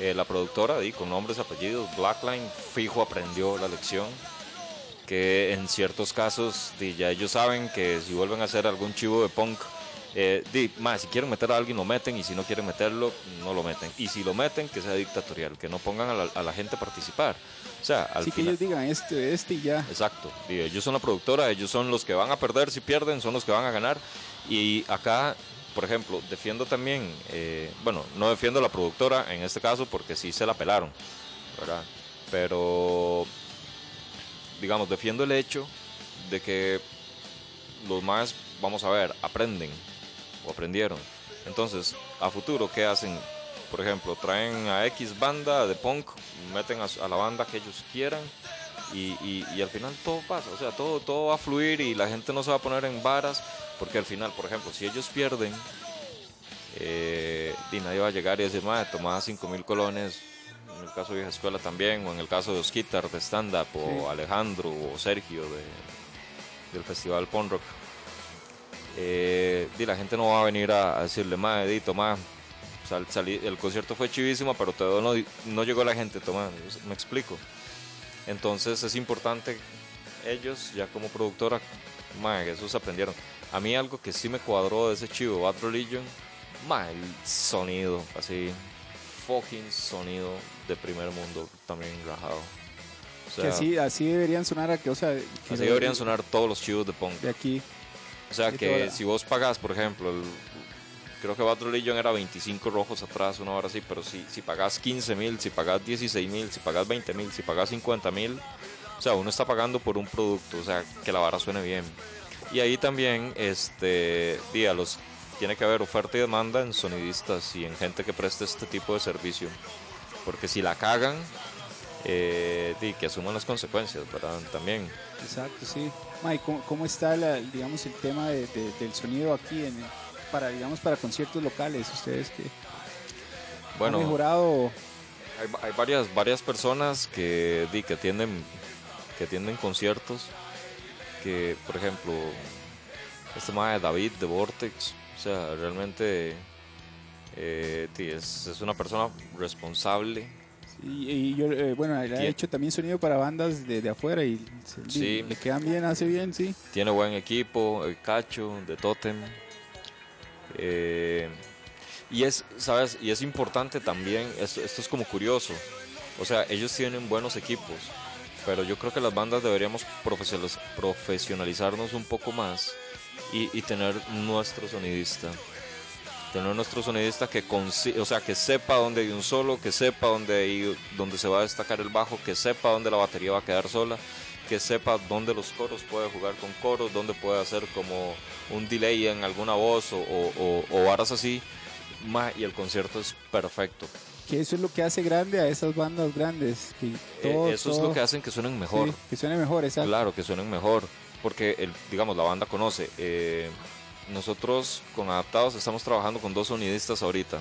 Eh, la productora, di, con nombres y apellidos, Blackline, fijo aprendió la lección que en ciertos casos di, ya ellos saben que si vuelven a hacer algún chivo de punk, eh, di, más, si quieren meter a alguien lo meten y si no quieren meterlo, no lo meten. Y si lo meten, que sea dictatorial, que no pongan a la, a la gente a participar. O sea, al Así que ellos digan este este y ya Exacto. Ellos son la productora, ellos son los que van a perder si pierden, son los que van a ganar. Y acá, por ejemplo, defiendo también, eh, bueno, no defiendo a la productora en este caso porque sí se la pelaron, ¿verdad? Pero, digamos, defiendo el hecho de que los más, vamos a ver, aprenden o aprendieron. Entonces, a futuro, ¿qué hacen? Por ejemplo, traen a X banda de punk, meten a, la banda que ellos quieran y, y- y al final todo pasa, o sea, todo, todo va a fluir y la gente no se va a poner en varas, porque al final, por ejemplo, si ellos pierden, eh, y nadie va a llegar y decir, madre, tomaba 5 mil colones, en el caso de Vieja Escuela también, o en el caso de Osquitar de stand-up, o Sí. Alejandro, o Sergio de, del Festival Punk Rock. Eh, di, la gente no va a venir a, a decirle, madre, di, toma, sal- salí- el concierto fue chivísimo, pero todo no, no llegó la gente, toma, me explico. Entonces es importante ellos, ya como productora, mae, esos aprendieron. A mí algo que sí me cuadró de ese chivo, Bad Religion, mae, el sonido, así, fucking sonido de primer mundo, también rajado. O sea, que así así deberían sonar o sea que así deberían sonar todos los chivos de punk. de aquí O sea que si vos pagas, por ejemplo, el- creo que Bad Religion era 25 rojos atrás, una hora así, pero si, si pagas 15 mil, si pagas 16 mil, si pagas 20 mil, si pagas 50 mil, o sea, uno está pagando por un producto, o sea, que la vara suene bien. Y ahí también, este, día los tiene que haber oferta y demanda en sonidistas y en gente que preste este tipo de servicio. Porque si la cagan, eh, di, que asuman las consecuencias, ¿verdad? También. Exacto, sí. May, ¿cómo, cómo está la, digamos el tema de- de- del sonido aquí en para digamos para conciertos locales? Ustedes que han Bueno, mejorado Hay, hay varias, varias personas que, di, que atienden que atienden conciertos que, por ejemplo, este mae David de Vortex, o sea, realmente eh, es, es una persona responsable. y, y yo eh, bueno, él ha hecho también sonido para bandas de, de afuera y se- Sí. le quedan bien, hace bien, sí. Tiene buen equipo, el Cacho de Totem. Eh, Y es, ¿sabes? Y es importante también, esto, esto es como curioso. O sea, ellos tienen buenos equipos, pero yo creo que las bandas deberíamos profesionaliz- profesionalizarnos un poco más y, y tener nuestro sonidista. Tener nuestro sonidista que, o sea, que sepa dónde hay un solo, que sepa dónde, hay, dónde se va a destacar el bajo, que sepa dónde la batería va a quedar sola, que sepa dónde los coros puede jugar con coros, dónde puede hacer como un delay en alguna voz o, o, o- o varas así. Ma, y el concierto es perfecto. Que eso es lo que hace grande a esas bandas grandes. Que Eh, todo- eso es lo que hacen que suenen mejor. sí, que suene mejor, exacto. Claro, que suenen mejor, porque el, digamos la banda conoce. eh, nosotros con Adaptados estamos trabajando con dos sonidistas ahorita,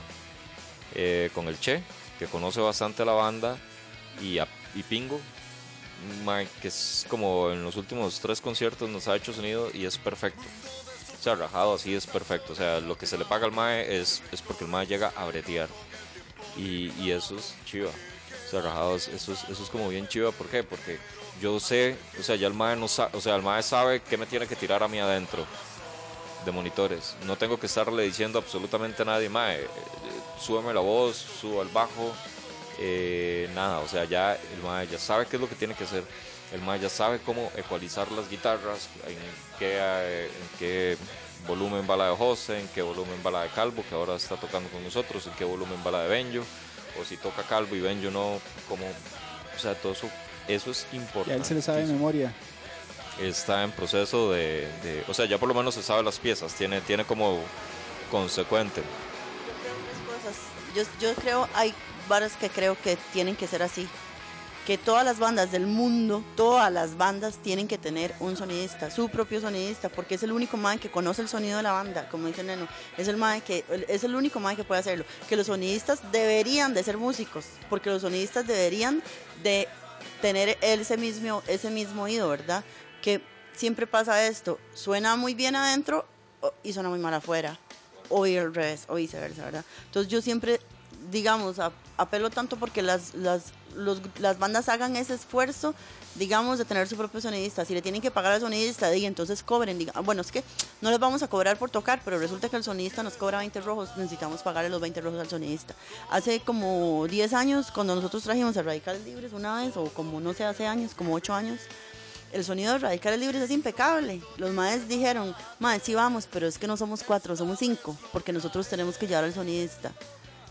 eh, con el Che, que conoce bastante a la banda, y, a- y Pingo, que es como en los últimos tres conciertos nos ha hecho sonido y es perfecto. O sea, rajado así es perfecto. O sea, lo que se le paga al MAE es, es porque el MAE llega a bretear. Y, y eso es chiva. O sea, rajado, es- eso es, eso es como bien chiva. ¿Por qué? Porque yo sé, o sea, ya el MAE no sabe, o sea, el MAE sabe qué me tiene que tirar a mí adentro de monitores. No tengo que estarle diciendo absolutamente a nadie, MAE, eh, súbeme la voz, suba el bajo, eh, nada, o sea, ya el MAE ya sabe qué es lo que tiene que hacer. El MAE ya sabe cómo ecualizar las guitarras, qué, eh, en qué volumen va la de José, en qué volumen va la de Calvo, que ahora está tocando con nosotros, en qué volumen va la de Benjo, o si toca Calvo y Benjo no, como, o sea, todo eso, eso es importante. Ya él se lo sabe de memoria. Está en proceso de, de- o sea, ya por lo menos se sabe las piezas, tiene, tiene como consecuente. cosas. Yo, yo creo, hay varas que creo que tienen que ser así. Que todas las bandas del mundo, todas las bandas tienen que tener un sonidista, su propio sonidista, porque es el único man que conoce el sonido de la banda, como dice Neno. Es el man que es el único man que puede hacerlo. Que los sonidistas deberían de ser músicos, porque los sonidistas deberían de tener ese mismo, ese mismo oído, ¿verdad? Que siempre pasa esto, suena muy bien adentro y suena muy mal afuera o al revés, o viceversa, ¿verdad? Entonces yo siempre, digamos, a- apelo tanto porque las, las, los- las bandas hagan ese esfuerzo, digamos, de tener su propio sonidista. Si le tienen que pagar al sonidista, diga, entonces cobren. Diga, "Ah, bueno, es que no les vamos a cobrar por tocar, pero resulta que el sonidista nos cobra 20 rojos, necesitamos pagarle los 20 rojos al sonidista. Hace como 10 años, cuando nosotros trajimos a Radicales Libres una vez, o como no sé, hace años, como 8 años, el sonido de Radicales Libres es impecable. Los maes dijeron, maes, sí vamos, pero es que no somos cuatro, somos cinco, porque nosotros tenemos que llevar al sonidista.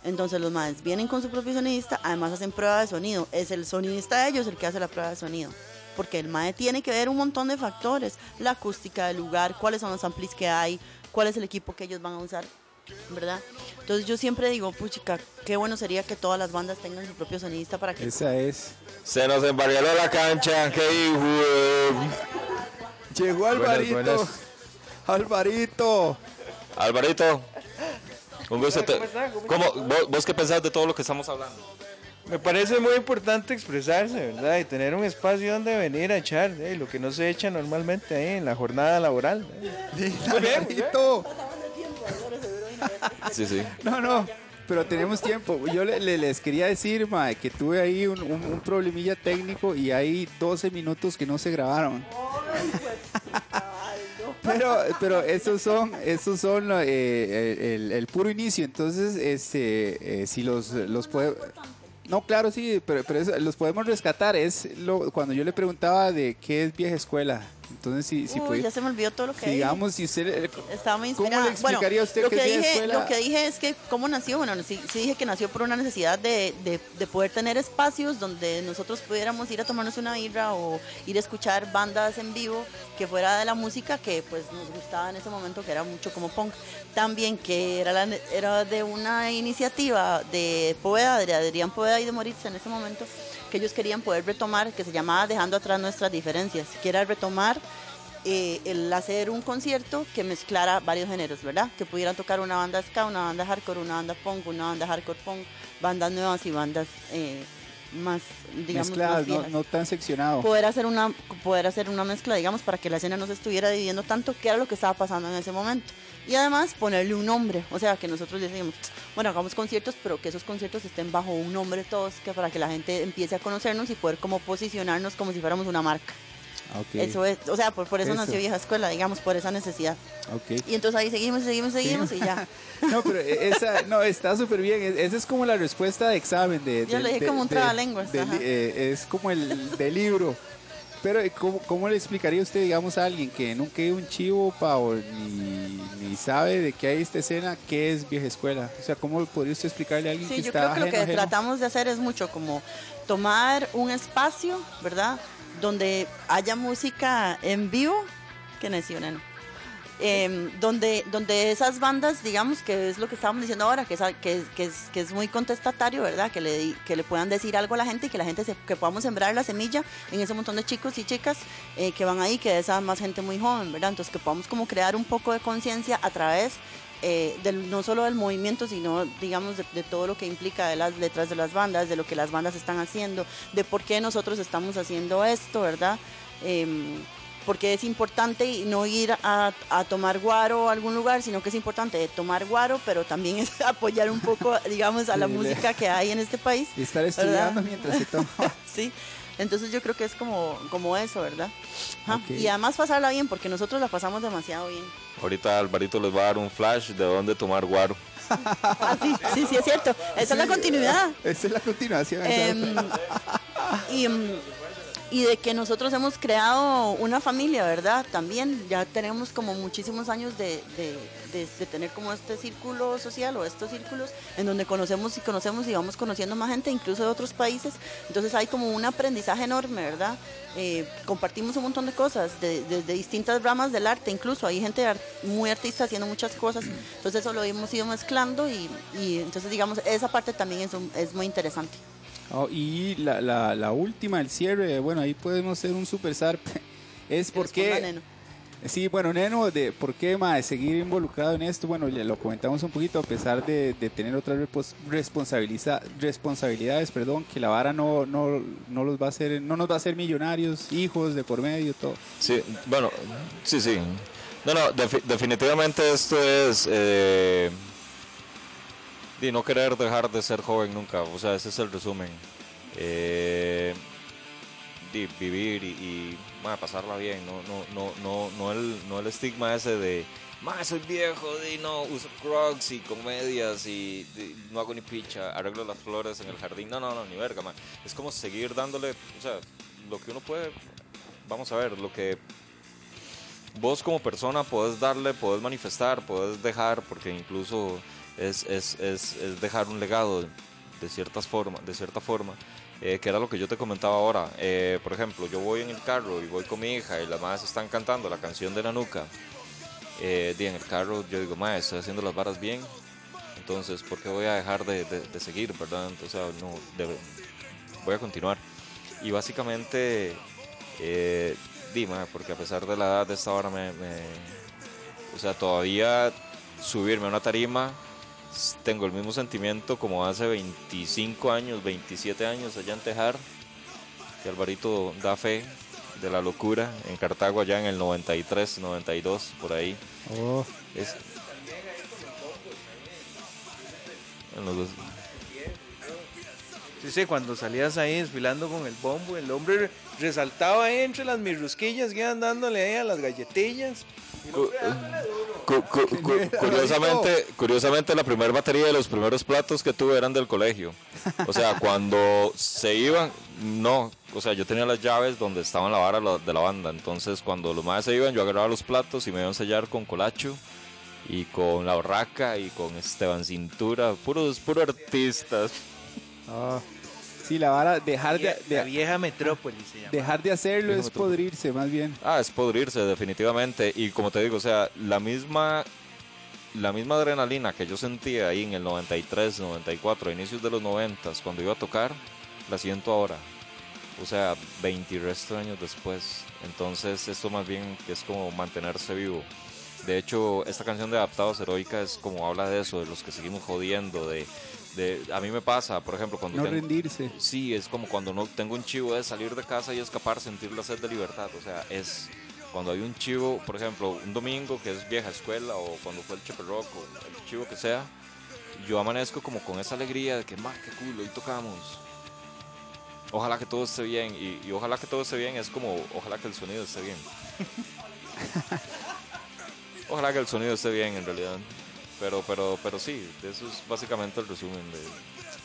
Entonces los maes vienen con su propio sonidista, además hacen prueba de sonido. Es el sonidista de ellos el que hace la prueba de sonido. Porque el mae tiene que ver un montón de factores. La acústica del lugar, cuáles son los amplis que hay, cuál es el equipo que ellos van a usar, ¿verdad? Entonces yo siempre digo, puchica, qué bueno sería que todas las bandas tengan su propio sonidista para que... Esa es. Se nos embarrió la cancha, qué hijo. Llegó Alvarito. buenas. Alvarito. Alvarito, un gusto. te- ¿Cómo está? ¿Cómo ¿Cómo- vos, vos qué pensás de todo lo que estamos hablando? Me parece muy importante expresarse, ¿verdad? Y tener un espacio donde venir a echar eh, lo que no se echa normalmente ahí en la jornada laboral. ¿eh? Alvarito. Sí, sí. No, no. Pero tenemos tiempo. Yo le- le- les quería decir, mae, que tuve ahí un, un- un problemilla técnico y hay 12 minutos que no se grabaron. Pero, pero esos son, esos son eh, el, el puro inicio. Entonces, este, eh, si los, los puede, no, claro, sí, pero, pero eso los podemos rescatar. Es lo, cuando yo le preguntaba de qué es vieja escuela. Entonces, si, si Uy, puede- ya se me olvidó todo lo que dije. digamos, si usted le- Estaba muy ¿Cómo inspirada. le explicaría bueno, a usted lo que dije, escuela? Lo que dije es que cómo nació. Bueno, sí, sí dije que nació por una necesidad de, de, de poder tener espacios donde nosotros pudiéramos ir a tomarnos una birra o ir a escuchar bandas en vivo que fuera de la música que pues nos gustaba en ese momento, que era mucho como punk. También que era, la, era de una iniciativa de Poveda, de Adrián Poveda y de Moritz en ese momento, que ellos querían poder retomar, que se llamaba Dejando atrás nuestras diferencias, que era retomar eh, el hacer un concierto que mezclara varios géneros, ¿verdad? Que pudieran tocar una banda ska, una banda hardcore, una banda punk, una banda hardcore punk, bandas nuevas y bandas eh, más, digamos, mezcladas, más no, no tan seccionado. Poder hacer, una, poder hacer una mezcla, digamos, para que la escena no se estuviera dividiendo tanto, que era lo que estaba pasando en ese momento. Y además ponerle un nombre, o sea, que nosotros decimos, bueno, hagamos conciertos, pero que esos conciertos estén bajo un nombre todos, que para que la gente empiece a conocernos y poder como posicionarnos como si fuéramos una marca. Ah, ok. Eso es, o sea, por, por eso, Eso. nació vieja escuela, digamos, por esa necesidad. Ok. Y entonces ahí seguimos, seguimos, seguimos y ya. No, pero esa, no, está súper bien. Es- Esa es como la respuesta de examen. De, Yo de- le dije de- como un de- trabalenguas, de- eh, es como el del libro. Pero, eh, ¿cómo, ¿cómo le explicaría usted, digamos, a alguien que nunca ido un chivo, Pau, ni, ni sabe de qué hay esta escena, qué es vieja escuela? O sea, ¿cómo podría usted explicarle a alguien Sí, que yo está creo que lo ajeno, que ajeno? tratamos de hacer es mucho como tomar un espacio, ¿verdad? Donde haya música en vivo, que necio, Em, donde, donde esas bandas, digamos, que es lo que estábamos diciendo ahora, que es, que, que es, que es muy contestatario, ¿verdad? Que le, que le puedan decir algo a la gente y que la gente se- que podamos sembrar la semilla en ese montón de chicos y chicas eh, que van ahí, que es además gente muy joven, ¿verdad? Entonces que podamos como crear un poco de conciencia a través eh, del, no solo del movimiento, sino digamos de, de todo lo que implica de las letras de las bandas, de lo que las bandas están haciendo, de por qué nosotros estamos haciendo esto, ¿verdad? Em, porque es importante y no ir a, a tomar guaro a algún lugar, sino que es importante tomar guaro, pero también es apoyar un poco, digamos, a la Sí, música que hay en este país. Y estar ¿verdad? estudiando mientras se toma. Sí, entonces yo creo que es como, como eso, ¿verdad? Ajá, Ok. Y además pasarla bien, porque nosotros la pasamos demasiado bien. Ahorita Alvarito les va a dar un flash de dónde tomar guaro. Ah, sí, sí, sí, es cierto. Esa es la continuidad. Esa es la continuación. Em, y, em, y de que nosotros hemos creado una familia, ¿verdad? También ya tenemos como muchísimos años de, de- tener como este círculo social o estos círculos en donde conocemos y conocemos y vamos conociendo más gente, incluso de otros países. Entonces hay como un aprendizaje enorme, ¿verdad? Eh, compartimos un montón de cosas, de- desde distintas ramas del arte, incluso hay gente muy artista haciendo muchas cosas. Entonces eso lo hemos ido mezclando y, y entonces digamos, esa parte también es, un- es muy interesante. Oh, y la, la, la última, el cierre, bueno, ahí podemos hacer un super zarp. Es porque... Neno. Sí, bueno, Neno, de ¿por qué mae, seguir involucrado en esto? Bueno, ya lo comentamos un poquito, a pesar de, de tener otras responsabilidades, perdón, que la vara no, no, no los va a hacer, no nos va a hacer millonarios, hijos de por medio, todo. Sí, bueno, sí, sí. No, no, defi- definitivamente esto es eh, de no querer dejar de ser joven nunca. O sea, ese es el resumen. Eh, de vivir y, y ma, pasarla bien. No, no, no, no, no, el, no el estigma ese de, ma, soy viejo, y no, uso crocs y comedias y, no hago ni picha, arreglo las flores en el jardín. No, no, no, ni verga, ma. Es como seguir dándole, o sea, lo que uno puede, vamos a ver, lo que vos como persona podés darle, podés manifestar, podés dejar, porque incluso es, es, es, es dejar un legado de, ciertas forma, de cierta forma, eh, que era lo que yo te comentaba ahora. Eh, por ejemplo, yo voy en el carro y voy con mi hija y las madres están cantando la canción de Nanuka. Eh, y en el carro yo digo, ma, estoy haciendo las varas bien, entonces, ¿por qué voy a dejar de, de- de seguir, verdad? Entonces, no, debe- voy a continuar. Y básicamente, eh, Dima, porque a pesar de la edad de esta hora, me, me- o sea, todavía subirme a una tarima, tengo el mismo sentimiento como hace 25 años, 27 años allá en Tejar, que Alvarito da fe de la locura en Cartago allá en el 93, 92, por ahí. Oh, Es, en los dos- Sí, sí, cuando salías ahí desfilando con el bombo, el hombre resaltaba ahí entre las mirrusquillas que iban dándole ahí a las galletillas. Cu- cu- cu- curiosamente, curiosamente la primera batería de los primeros platos que tuve eran del colegio. O sea, cuando se iban, no, o sea, yo tenía las llaves donde estaban la vara de la banda. Entonces, cuando los más se iban, yo agarraba los platos y me iban a sellar con Colacho y con La Barraca y con Esteban Cintura, puros, puros artistas. oh. Sí, la vara, dejar de, La de- vieja metrópolis se llama. dejar de hacerlo es podrirse, más bien. Ah, es podrirse definitivamente y como te digo, o sea, la misma la misma adrenalina que yo sentía ahí en el 93, 94, a inicios de los 90 cuando iba a tocar, la siento ahora. O sea, 20 y resto de años después. Entonces, esto más bien es como mantenerse vivo. De hecho, esta canción de Adaptados Heroica es como habla de eso, de los que seguimos jodiendo, de, de a mí me pasa, por ejemplo, cuando No tengo- rendirse. Sí, es como cuando no tengo un chivo de salir de casa y escapar, sentir la sed de libertad. O sea, es cuando hay un chivo, por ejemplo, un domingo que es vieja escuela o cuando fue el Cheperrock o el chivo que sea, yo amanezco como con esa alegría de que, ma, qué cool, hoy tocamos. Ojalá que todo esté bien. Y, y ojalá que todo esté bien es como, ojalá que el sonido esté bien. ojalá que el sonido esté bien en realidad. Pero, pero, pero sí, eso es básicamente el resumen de,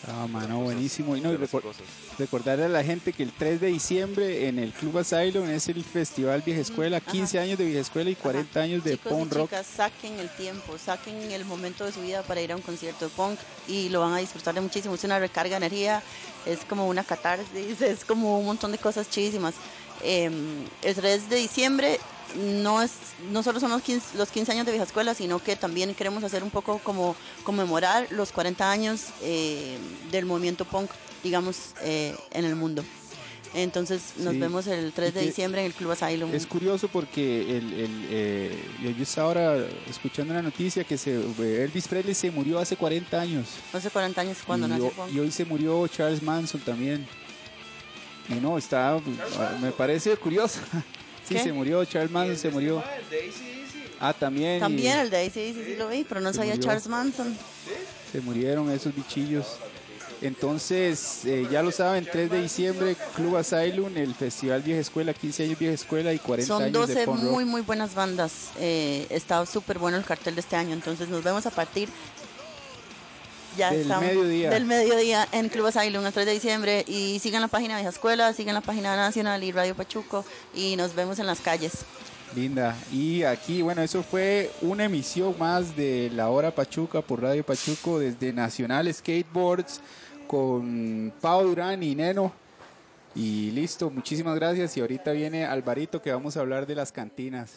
Ah, mano, cosas- buenísimo. Y no, y recor- cosas. recordarle a la gente que el 3 de diciembre en el Club Asylum es el Festival Vieja Escuela, 15 años de Vieja Escuela y 40 años de Chicos punk y rock. chicas, saquen el tiempo, saquen el momento de su vida para ir a un concierto de punk y lo van a disfrutar de muchísimo. Es una recarga de energía, es como una catarsis, es como un montón de cosas chidísimas. Eh, el 3 de diciembre no es no solo son los 15, los 15 años de vieja escuela, sino que también queremos hacer un poco como conmemorar los 40 años eh, del movimiento punk, digamos, eh, en el mundo. Entonces nos Sí. vemos el 3 Y de diciembre en el Club Asylum. Es curioso porque el, el, eh, yo estaba ahora escuchando una noticia que se, Elvis Presley se murió hace 40 años. Hace 40 años cuando nació y hoy se murió Charles Manson también. Y no, está, me parece curioso. Sí, se murió, Charles Manson se murió. Ah, también. y También el de ahí sí, lo vi, pero no Se sabía murió. Charles Manson. Se murieron esos bichillos. Entonces, eh, ya lo saben, 3 de diciembre, Club Asylum, el Festival Vieja Escuela, 15 años Vieja Escuela y 40 Son años 12 de muy, muy buenas bandas. Eh, está súper bueno el cartel de este año, entonces nos vemos a partir ya Del estamos- mediodía. del mediodía en Club Asylum el 3 de diciembre y sigan la página de Vieja Escuela, sigan la página nacional y Radio Pachuco y nos vemos en las calles. Linda. Y aquí, bueno, eso fue una emisión más de La Hora Pachuca por Radio Pachuco desde Nacional Skateboards con Pau Durán y Neno. Y listo, muchísimas gracias. Y ahorita viene Alvarito que vamos a hablar de las cantinas.